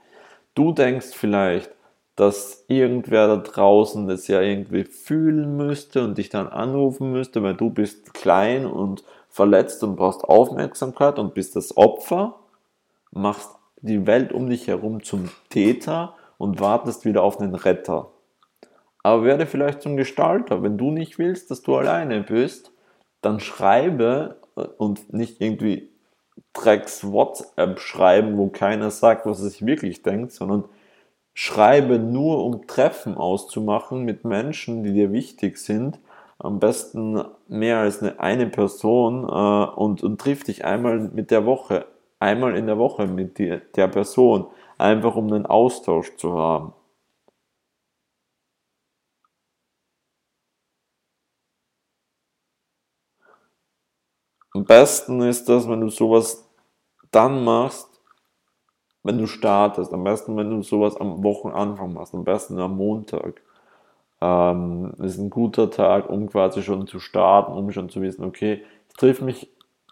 Du denkst vielleicht, dass irgendwer da draußen das ja irgendwie fühlen müsste und dich dann anrufen müsste, weil du bist klein und verletzt und brauchst Aufmerksamkeit und bist das Opfer, machst die Welt um dich herum zum Täter und wartest wieder auf einen Retter. Aber werde vielleicht zum Gestalter. Wenn du nicht willst, dass du alleine bist, dann schreibe und nicht irgendwie Drecks WhatsApp schreiben, wo keiner sagt, was er sich wirklich denkt, sondern schreibe nur, um Treffen auszumachen mit Menschen, die dir wichtig sind. Am besten mehr als eine, eine Person äh, und, und triff dich einmal mit der Woche, einmal in der Woche mit die, der Person, einfach um einen Austausch zu haben. Am besten ist das, wenn du sowas dann machst, wenn du startest. Am besten, wenn du sowas am Wochenanfang machst. Am besten am Montag. Ähm, ist ein guter Tag, um quasi schon zu starten, um schon zu wissen, okay, ich triff mich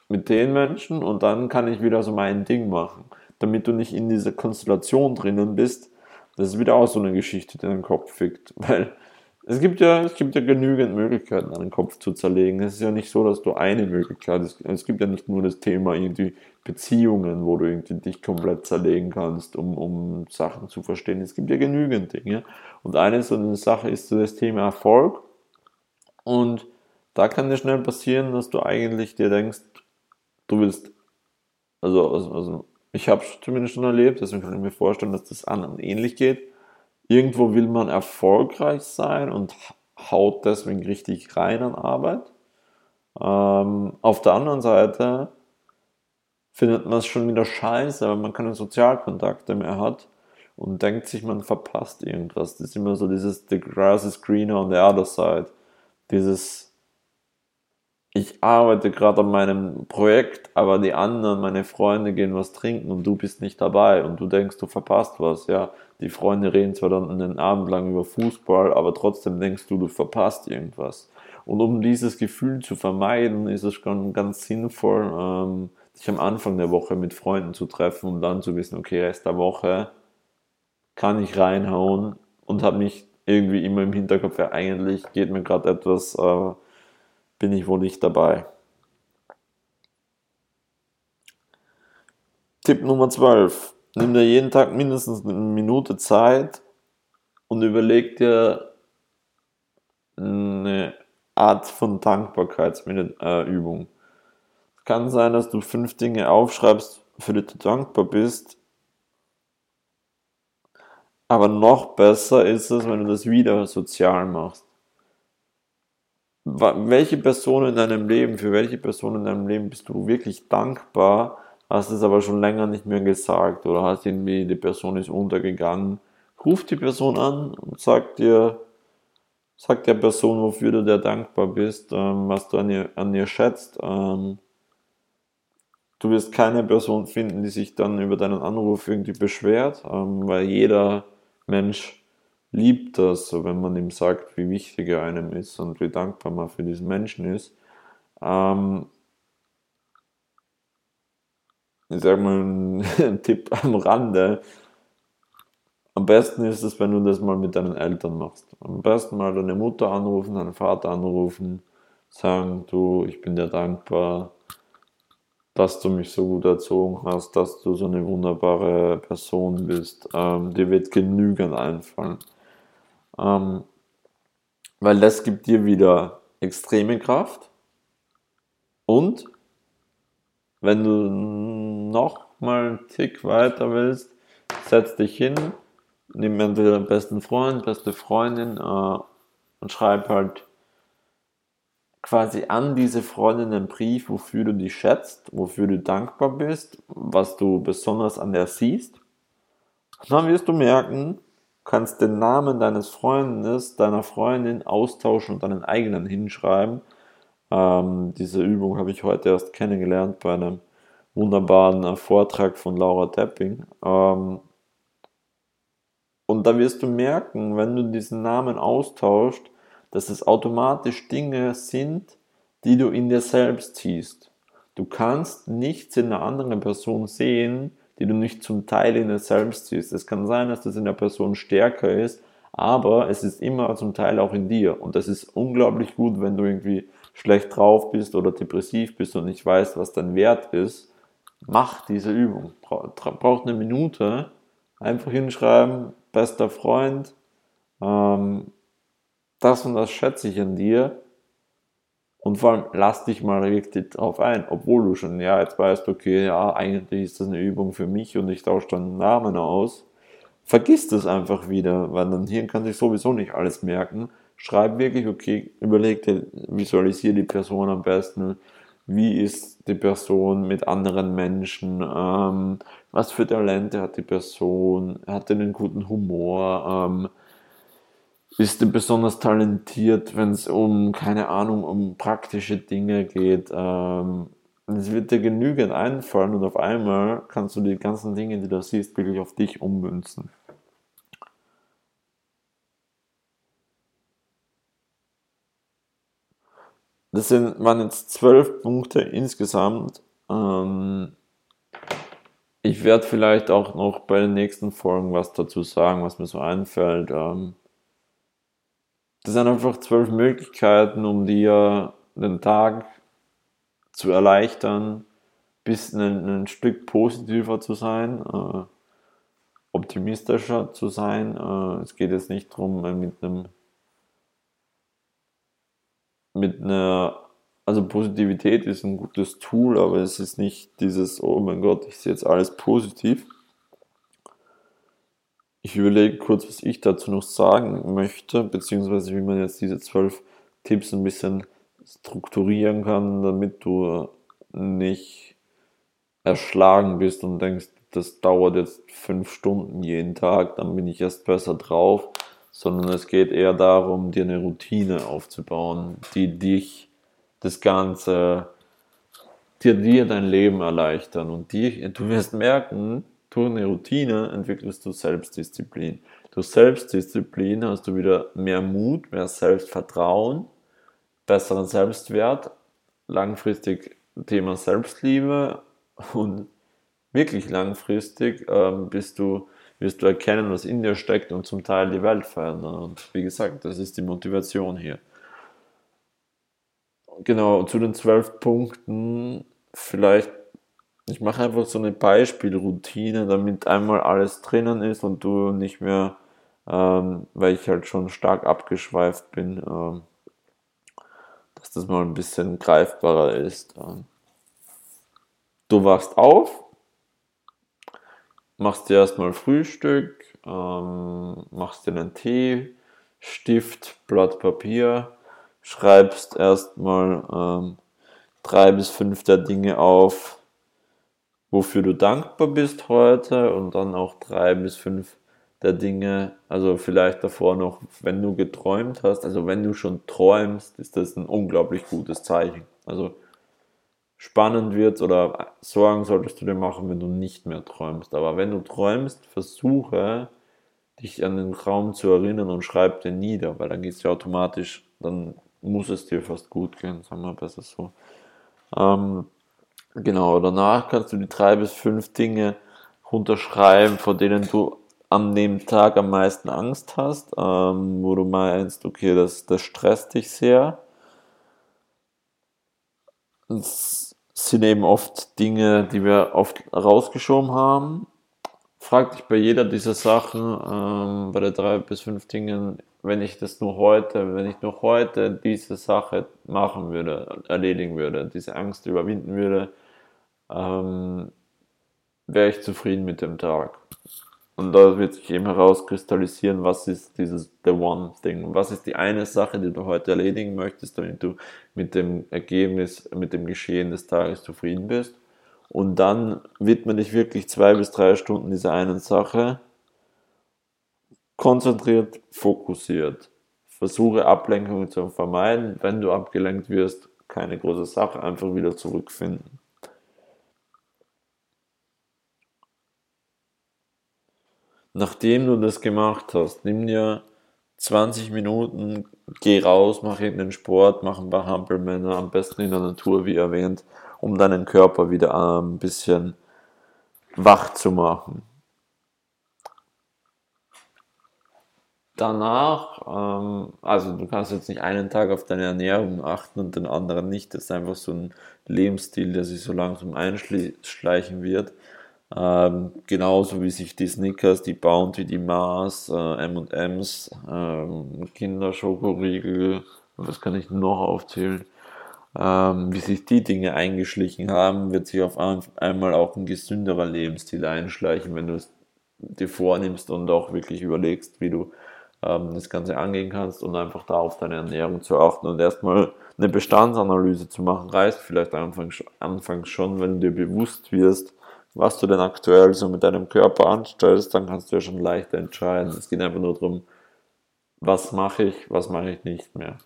mit den Menschen und dann kann ich wieder so mein Ding machen. Damit du nicht in dieser Konstellation drinnen bist. Das ist wieder auch so eine Geschichte, die deinen Kopf fickt. *laughs* Weil es gibt ja, es gibt ja genügend Möglichkeiten, einen Kopf zu zerlegen. Es ist ja nicht so, dass du eine Möglichkeit hast. Es gibt ja nicht nur das Thema irgendwie Beziehungen, wo du irgendwie dich komplett zerlegen kannst, um, um Sachen zu verstehen. Es gibt ja genügend Dinge. Und eine so eine Sache ist so das Thema Erfolg. Und da kann dir schnell passieren, dass du eigentlich dir denkst, du willst, also, also, also ich habe es zumindest schon erlebt, deswegen kann ich mir vorstellen, dass das anderen ähnlich geht Irgendwo will man erfolgreich sein und haut deswegen richtig rein an Arbeit. Ähm, auf der anderen Seite findet man es schon wieder scheiße, weil man keine Sozialkontakte mehr hat und denkt sich, man verpasst irgendwas. Das ist immer so dieses The grass is greener on the other side. Dieses ich arbeite gerade an meinem Projekt, aber die anderen, meine Freunde gehen was trinken und du bist nicht dabei und du denkst, du verpasst was, ja. Die Freunde reden zwar dann einen Abend lang über Fußball, aber trotzdem denkst du, du verpasst irgendwas. Und um dieses Gefühl zu vermeiden, ist es schon ganz sinnvoll, ähm, sich am Anfang der Woche mit Freunden zu treffen und dann zu wissen, okay, Rest der Woche kann ich reinhauen und habe mich irgendwie immer im Hinterkopf, ja, eigentlich geht mir gerade etwas äh, bin ich wohl nicht dabei. Tipp Nummer 12. Nimm dir jeden Tag mindestens eine Minute Zeit und überleg dir eine Art von Dankbarkeitsübung. Es kann sein, dass du fünf Dinge aufschreibst, für die du dankbar bist. Aber noch besser ist es, wenn du das wieder sozial machst welche Person in deinem Leben, für welche Person in deinem Leben bist du wirklich dankbar, hast es aber schon länger nicht mehr gesagt oder hast irgendwie, die Person ist untergegangen. Ruf die Person an und sag dir, sag der Person, wofür du dir dankbar bist, ähm, was du an ihr, an ihr schätzt. Ähm, du wirst keine Person finden, die sich dann über deinen Anruf irgendwie beschwert, ähm, weil jeder Mensch liebt das, wenn man ihm sagt, wie wichtig er einem ist und wie dankbar man für diesen Menschen ist. Ähm, ich sage mal *laughs* ein Tipp am Rande. Am besten ist es, wenn du das mal mit deinen Eltern machst. Am besten mal deine Mutter anrufen, deinen Vater anrufen, sagen, du, ich bin dir dankbar, dass du mich so gut erzogen hast, dass du so eine wunderbare Person bist. Ähm, dir wird genügend einfallen. Ähm, weil das gibt dir wieder extreme Kraft. Und wenn du noch mal einen Tick weiter willst, setz dich hin, nimm entweder deinen besten Freund, beste Freundin äh, und schreib halt quasi an diese Freundin einen Brief, wofür du die schätzt, wofür du dankbar bist, was du besonders an der siehst. Und dann wirst du merken, kannst den Namen deines Freundes, deiner Freundin austauschen und deinen eigenen hinschreiben. Ähm, diese Übung habe ich heute erst kennengelernt bei einem wunderbaren äh, Vortrag von Laura Tepping. Ähm, und da wirst du merken, wenn du diesen Namen austauscht, dass es automatisch Dinge sind, die du in dir selbst siehst. Du kannst nichts in einer anderen Person sehen, die du nicht zum Teil in dir selbst siehst. Es kann sein, dass das in der Person stärker ist, aber es ist immer zum Teil auch in dir. Und das ist unglaublich gut, wenn du irgendwie schlecht drauf bist oder depressiv bist und nicht weißt, was dein Wert ist. Mach diese Übung. Braucht eine Minute. Einfach hinschreiben, bester Freund, ähm, das und das schätze ich an dir. Und vor allem lass dich mal wirklich drauf ein, obwohl du schon, ja, jetzt weißt, okay, ja, eigentlich ist das eine Übung für mich und ich tausche dann Namen aus. Vergiss das einfach wieder, weil dein Hirn kann sich sowieso nicht alles merken. Schreib wirklich, okay, überleg dir, visualisiere die Person am besten. Wie ist die Person mit anderen Menschen? Ähm, was für Talente hat die Person? Hat einen guten Humor? Ähm, bist du besonders talentiert, wenn es um, keine Ahnung, um praktische Dinge geht. Ähm, es wird dir genügend einfallen und auf einmal kannst du die ganzen Dinge, die du siehst, wirklich auf dich ummünzen. Das sind, waren jetzt zwölf Punkte insgesamt. Ähm, ich werde vielleicht auch noch bei den nächsten Folgen was dazu sagen, was mir so einfällt. Ähm, das sind einfach zwölf Möglichkeiten, um dir den Tag zu erleichtern, bisschen ein, ein Stück positiver zu sein, äh, optimistischer zu sein. Äh, es geht jetzt nicht darum, mit einem mit einer, also Positivität ist ein gutes Tool, aber es ist nicht dieses, oh mein Gott, ich sehe jetzt alles positiv. Ich überlege kurz, was ich dazu noch sagen möchte, beziehungsweise wie man jetzt diese zwölf Tipps ein bisschen strukturieren kann, damit du nicht erschlagen bist und denkst, das dauert jetzt fünf Stunden jeden Tag, dann bin ich erst besser drauf, sondern es geht eher darum, dir eine Routine aufzubauen, die dich das Ganze, dir, dir dein Leben erleichtern. Und die, du wirst merken, durch eine Routine entwickelst du Selbstdisziplin. Durch Selbstdisziplin hast du wieder mehr Mut, mehr Selbstvertrauen, besseren Selbstwert, langfristig Thema Selbstliebe und wirklich langfristig ähm, bist du, wirst du erkennen, was in dir steckt und zum Teil die Welt verändern. Und wie gesagt, das ist die Motivation hier. Genau, zu den zwölf Punkten vielleicht ich mache einfach so eine Beispielroutine, damit einmal alles drinnen ist und du nicht mehr, ähm, weil ich halt schon stark abgeschweift bin, ähm, dass das mal ein bisschen greifbarer ist. Ähm, du wachst auf, machst dir erstmal Frühstück, ähm, machst dir einen Tee, Stift, Blatt Papier, schreibst erstmal ähm, drei bis fünf der Dinge auf, wofür du dankbar bist heute und dann auch drei bis fünf der Dinge, also vielleicht davor noch, wenn du geträumt hast, also wenn du schon träumst, ist das ein unglaublich gutes Zeichen. Also spannend wird oder Sorgen solltest du dir machen, wenn du nicht mehr träumst. Aber wenn du träumst, versuche dich an den Traum zu erinnern und schreib den nieder, weil dann geht es ja automatisch, dann muss es dir fast gut gehen, sagen wir besser so. Ähm, Genau, danach kannst du die drei bis fünf Dinge runterschreiben, vor denen du an dem Tag am meisten Angst hast, ähm, wo du meinst, okay, das, das stresst dich sehr. Das sind eben oft Dinge, die wir oft rausgeschoben haben. Frag dich bei jeder dieser Sachen, ähm, bei den drei bis fünf Dingen, wenn ich das nur heute, wenn ich nur heute diese Sache machen würde, erledigen würde, diese Angst überwinden würde, ähm, wäre ich zufrieden mit dem Tag. Und da wird sich eben herauskristallisieren, was ist dieses The One Thing. Was ist die eine Sache, die du heute erledigen möchtest, damit du mit dem Ergebnis, mit dem Geschehen des Tages zufrieden bist. Und dann widme dich wirklich zwei bis drei Stunden dieser einen Sache. Konzentriert, fokussiert. Versuche Ablenkungen zu vermeiden. Wenn du abgelenkt wirst, keine große Sache, einfach wieder zurückfinden. Nachdem du das gemacht hast, nimm dir 20 Minuten, geh raus, mach irgendeinen Sport, mach ein paar Hampelmänner, am besten in der Natur, wie erwähnt, um deinen Körper wieder ein bisschen wach zu machen. Danach, ähm, also du kannst jetzt nicht einen Tag auf deine Ernährung achten und den anderen nicht. Das ist einfach so ein Lebensstil, der sich so langsam einschleichen wird. Ähm, genauso wie sich die Snickers, die Bounty, die Mars, äh, M&M's, ähm, Kinderschokoriegel, was kann ich noch aufzählen, ähm, wie sich die Dinge eingeschlichen haben, wird sich auf einmal auch ein gesünderer Lebensstil einschleichen, wenn du es dir vornimmst und auch wirklich überlegst, wie du ähm, das Ganze angehen kannst und einfach da auf deine Ernährung zu achten und erstmal eine Bestandsanalyse zu machen, reicht vielleicht anfangs, anfangs schon, wenn du dir bewusst wirst, was du denn aktuell so mit deinem Körper anstellst, dann kannst du ja schon leichter entscheiden. Es geht einfach nur darum, was mache ich, was mache ich nicht mehr.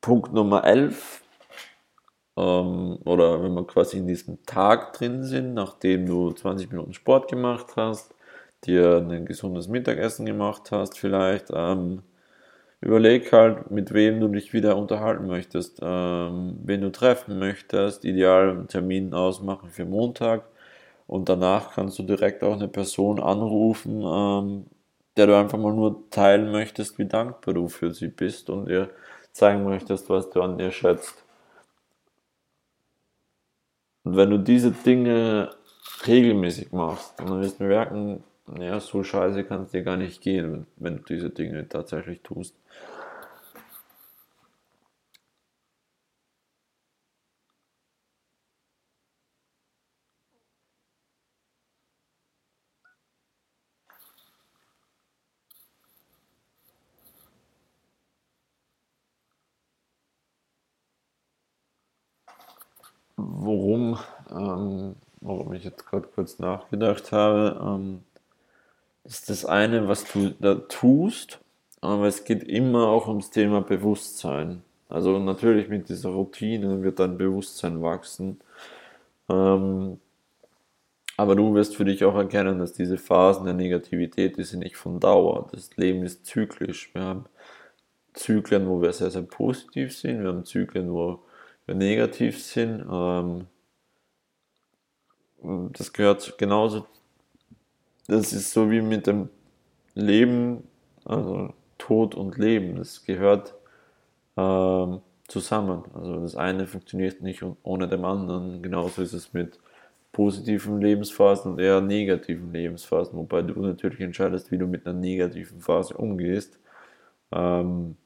Punkt Nummer 11, ähm, oder wenn wir quasi in diesem Tag drin sind, nachdem du 20 Minuten Sport gemacht hast, dir ein gesundes Mittagessen gemacht hast vielleicht, ähm, überleg halt, mit wem du dich wieder unterhalten möchtest, ähm, wen du treffen möchtest, ideal einen Termin ausmachen für Montag und danach kannst du direkt auch eine Person anrufen, ähm, der du einfach mal nur teilen möchtest, wie dankbar du für sie bist und ihr zeigen möchtest, was du an ihr schätzt. Und wenn du diese Dinge regelmäßig machst, dann wirst du merken, ja, so scheiße kann es dir gar nicht gehen, wenn du diese Dinge tatsächlich tust. Worum, ähm, warum ich jetzt gerade kurz nachgedacht habe, ähm, ist das eine, was du da tust, aber es geht immer auch ums Thema Bewusstsein. Also natürlich mit dieser Routine wird dein Bewusstsein wachsen. Ähm, aber du wirst für dich auch erkennen, dass diese Phasen der Negativität, die sind nicht von Dauer. Das Leben ist zyklisch. Wir haben Zyklen, wo wir sehr, sehr positiv sind. Wir haben Zyklen, wo wir negativ sind. Ähm, das gehört genauso das ist so wie mit dem Leben, also Tod und Leben. Das gehört ähm, zusammen. Also das eine funktioniert nicht ohne dem anderen. Genauso ist es mit positiven Lebensphasen und eher negativen Lebensphasen, wobei du natürlich entscheidest, wie du mit einer negativen Phase umgehst, ähm,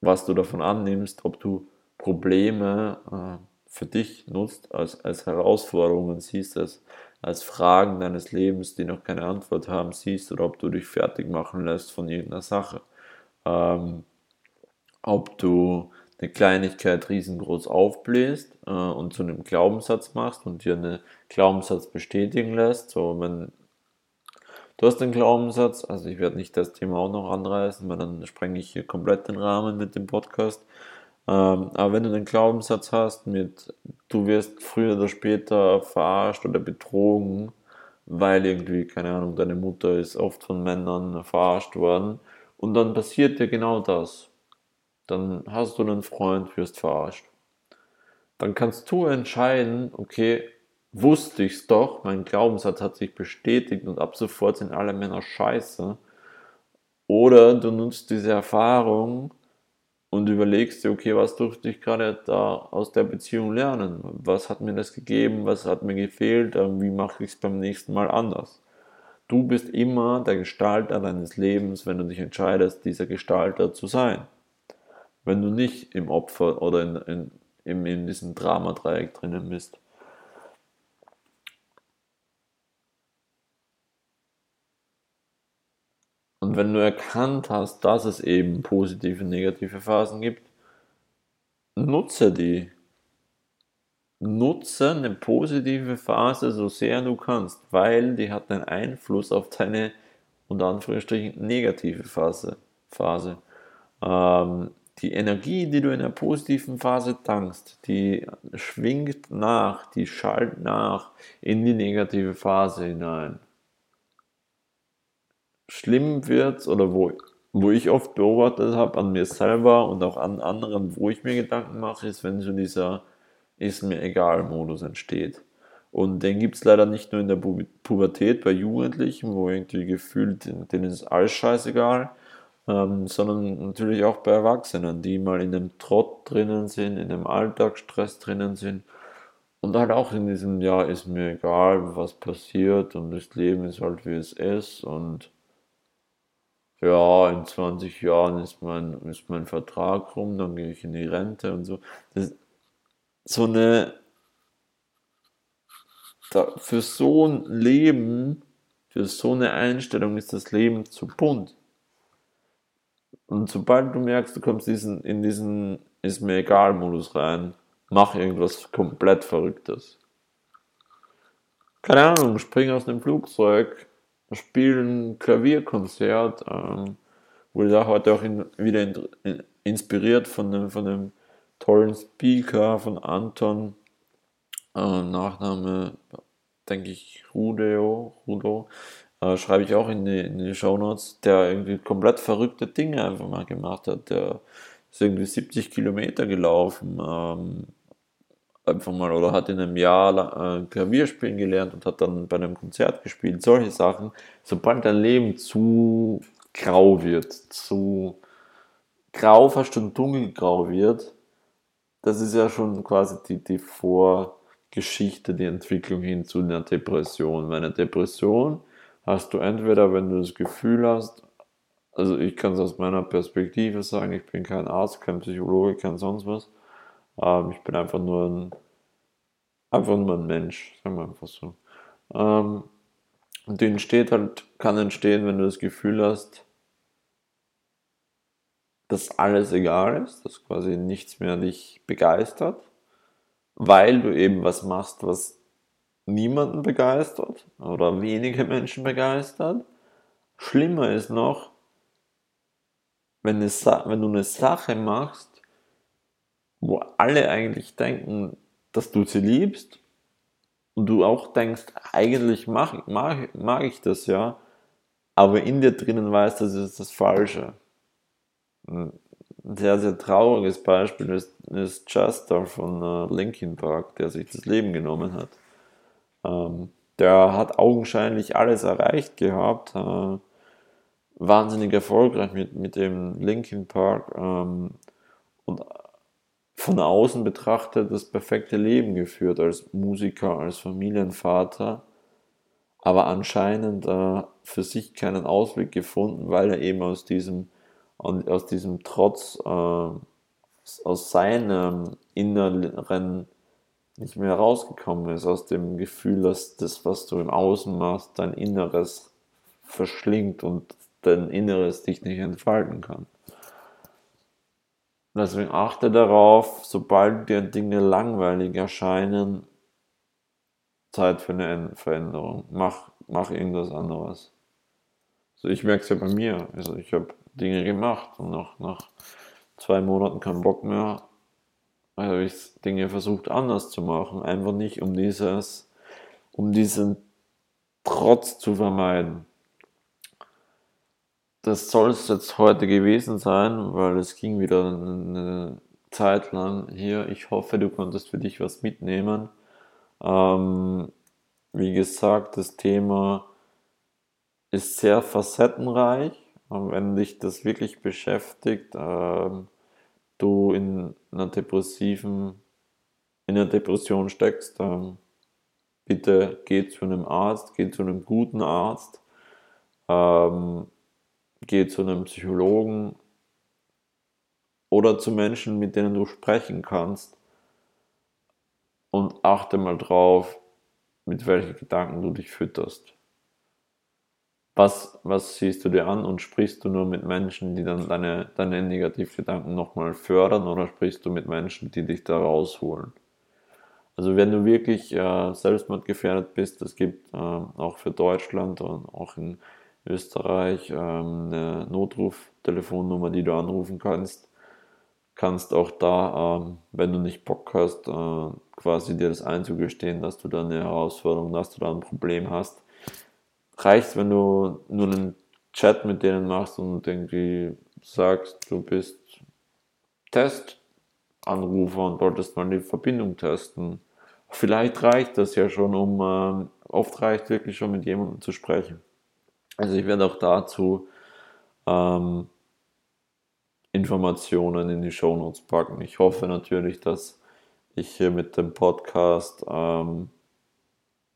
was du davon annimmst, ob du Probleme äh, für dich nutzt, als, als Herausforderungen siehst, als als Fragen deines Lebens, die noch keine Antwort haben, siehst oder ob du dich fertig machen lässt von irgendeiner Sache. Ähm, ob du eine Kleinigkeit riesengroß aufbläst äh, und zu einem Glaubenssatz machst und dir einen Glaubenssatz bestätigen lässt. So, wenn du hast einen Glaubenssatz, also ich werde nicht das Thema auch noch anreißen, weil dann sprenge ich hier komplett den Rahmen mit dem Podcast. Ähm, aber wenn du den Glaubenssatz hast mit, du wirst früher oder später verarscht oder betrogen, weil irgendwie, keine Ahnung, deine Mutter ist oft von Männern verarscht worden und dann passiert dir genau das. Dann hast du einen Freund, wirst verarscht. Dann kannst du entscheiden, okay, wusste ich's doch, mein Glaubenssatz hat sich bestätigt und ab sofort sind alle Männer scheiße. Oder du nutzt diese Erfahrung und überlegst dir, okay, was durfte ich gerade da aus der Beziehung lernen? Was hat mir das gegeben? Was hat mir gefehlt? Ähm, wie mache ich es beim nächsten Mal anders? Du bist immer der Gestalter deines Lebens, wenn du dich entscheidest, dieser Gestalter zu sein. Wenn du nicht im Opfer oder in, in, in, in diesem Dramadreieck drinnen bist. Wenn du erkannt hast, dass es eben positive und negative Phasen gibt, nutze die. Nutze eine positive Phase so sehr du kannst, weil die hat einen Einfluss auf deine unter Anführungsstrichen negative Phase. Phase. Ähm, die Energie, die du in der positiven Phase tankst, die schwingt nach, die schallt nach in die negative Phase hinein. Schlimm wird oder wo, wo ich oft beobachtet habe an mir selber und auch an anderen, wo ich mir Gedanken mache, ist, wenn so dieser ist mir egal Modus entsteht. Und den gibt es leider nicht nur in der Pu Pubertät bei Jugendlichen, wo irgendwie gefühlt, denen ist alles scheißegal, ähm, sondern natürlich auch bei Erwachsenen, die mal in einem Trott drinnen sind, in einem Alltagsstress drinnen sind und halt auch in diesem, ja, ist mir egal, was passiert und das Leben ist halt wie es ist und ja, in 20 Jahren ist mein, ist mein Vertrag rum, dann gehe ich in die Rente und so. Das, so eine, da, für so ein Leben, für so eine Einstellung ist das Leben zu bunt. Und sobald du merkst, du kommst diesen, in diesen ist mir egal Modus rein, mach irgendwas komplett Verrücktes. Keine Ahnung, spring aus dem Flugzeug, spiel ein Klavierkonzert, ähm, wurde da heute auch in, wieder in, in, inspiriert von dem, von dem tollen Speaker von Anton, äh, Nachname, denke ich, Rudeo, Rudo, äh, schreibe ich auch in die, in die Show Notes, der irgendwie komplett verrückte Dinge einfach mal gemacht hat. Der ist irgendwie 70 Kilometer gelaufen, ähm, einfach mal, oder hat in einem Jahr äh, Klavier spielen gelernt und hat dann bei einem Konzert gespielt. Solche Sachen. Sobald dein Leben zu grau wird, zu grau, fast schon dunkelgrau wird, das ist ja schon quasi die, die Vorgeschichte, die Entwicklung hin zu einer Depression. Weil eine Depression hast du entweder, wenn du das Gefühl hast, also ich kann es aus meiner Perspektive sagen, ich bin kein Arzt, kein Psychologe, kein sonst was. Ähm, ich bin einfach nur ein, einfach nur ein Mensch, sagen wir einfach so. Ähm, und die entsteht halt, kann entstehen, wenn du das Gefühl hast, dass alles egal ist, dass quasi nichts mehr dich begeistert, weil du eben was machst, was niemanden begeistert oder wenige Menschen begeistert. Schlimmer ist noch, wenn, eine wenn du eine Sache machst, wo alle eigentlich denken, dass du sie liebst und du auch denkst, eigentlich mag, mag, mag ich das ja, aber in dir drinnen weißt, das ist das Falsche. Ein sehr, sehr trauriges Beispiel ist, ist Chester von äh, Linkin Park, der sich das Leben genommen hat. Ähm, der hat augenscheinlich alles erreicht gehabt, äh, wahnsinnig erfolgreich mit, mit dem Linkin Park ähm, und von außen betrachtet das perfekte Leben geführt als Musiker, als Familienvater, aber anscheinend äh, für sich keinen Ausweg gefunden, weil er eben aus diesem, aus diesem Trotz, äh, aus seinem inneren nicht mehr rausgekommen ist aus dem Gefühl, dass das, was du im Außen machst, dein Inneres verschlingt und dein Inneres dich nicht entfalten kann. Deswegen achte darauf, sobald dir Dinge langweilig erscheinen, Zeit für eine Veränderung. Mach, mach irgendwas anderes. Also ich merke es ja bei mir. Also ich habe Dinge gemacht und nach, nach zwei Monaten keinen Bock mehr habe ich Dinge versucht anders zu machen, einfach nicht um dieses, um diesen Trotz zu vermeiden. Das soll es jetzt heute gewesen sein, weil es ging wieder eine Zeit lang hier. Ich hoffe, du konntest für dich was mitnehmen. Ähm, wie gesagt, das Thema ist sehr facettenreich. Und wenn dich das wirklich beschäftigt, ähm, du in einer depressiven, in einer Depression steckst, ähm, bitte geh zu einem Arzt, geh zu einem guten Arzt, ähm, geh zu einem Psychologen oder zu Menschen, mit denen du sprechen kannst und achte mal drauf, mit welchen Gedanken du dich fütterst. was, was siehst du dir an und sprichst du nur mit Menschen, die dann deine, deine Negativgedanken nochmal fördern oder sprichst du mit Menschen, die dich da rausholen? Also wenn du wirklich äh, selbstmordgefährdet bist, es gibt äh, auch für Deutschland und auch in Österreich äh, eine Notruftelefonnummer, die du anrufen kannst. Kannst auch da, ähm, wenn du nicht Bock hast, äh, quasi dir das einzugestehen, dass du da eine Herausforderung, dass du da ein Problem hast, reicht, wenn du nur einen Chat mit denen machst und irgendwie sagst, du bist Testanrufer und wolltest mal die Verbindung testen. Vielleicht reicht das ja schon, um äh, oft reicht wirklich schon mit jemandem zu sprechen. Also ich werde auch dazu ähm, Informationen in die Shownotes packen. Ich hoffe natürlich, dass ich hier mit dem Podcast ähm,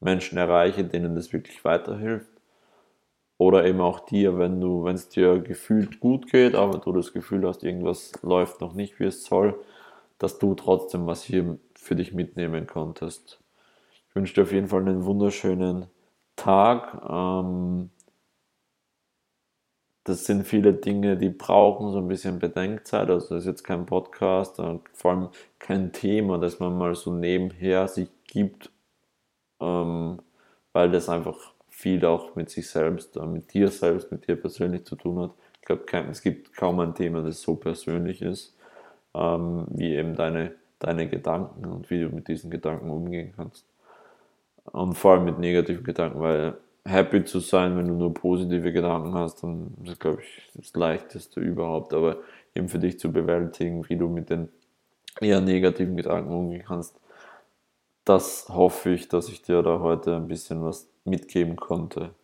Menschen erreiche, denen das wirklich weiterhilft. Oder eben auch dir, wenn du, wenn es dir gefühlt gut geht, aber du das Gefühl hast, irgendwas läuft noch nicht, wie es soll, dass du trotzdem was hier für dich mitnehmen konntest. Ich wünsche dir auf jeden Fall einen wunderschönen Tag. Ähm, das sind viele Dinge, die brauchen so ein bisschen Bedenkzeit. Also das ist jetzt kein Podcast, vor allem kein Thema, das man mal so nebenher sich gibt, ähm, weil das einfach viel auch mit sich selbst, äh, mit dir selbst, mit dir persönlich zu tun hat. Ich glaube, es gibt kaum ein Thema, das so persönlich ist, ähm, wie eben deine, deine Gedanken und wie du mit diesen Gedanken umgehen kannst. Und vor allem mit negativen Gedanken, weil happy zu sein, wenn du nur positive Gedanken hast, dann ist, glaube ich, das leichteste überhaupt. Aber eben für dich zu bewältigen, wie du mit den eher negativen Gedanken umgehen kannst, das hoffe ich, dass ich dir da heute ein bisschen was mitgeben konnte.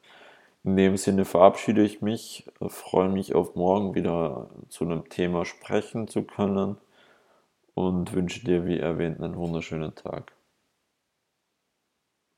In dem Sinne verabschiede ich mich, freue mich auf morgen wieder zu einem Thema sprechen zu können und wünsche dir, wie erwähnt, einen wunderschönen Tag.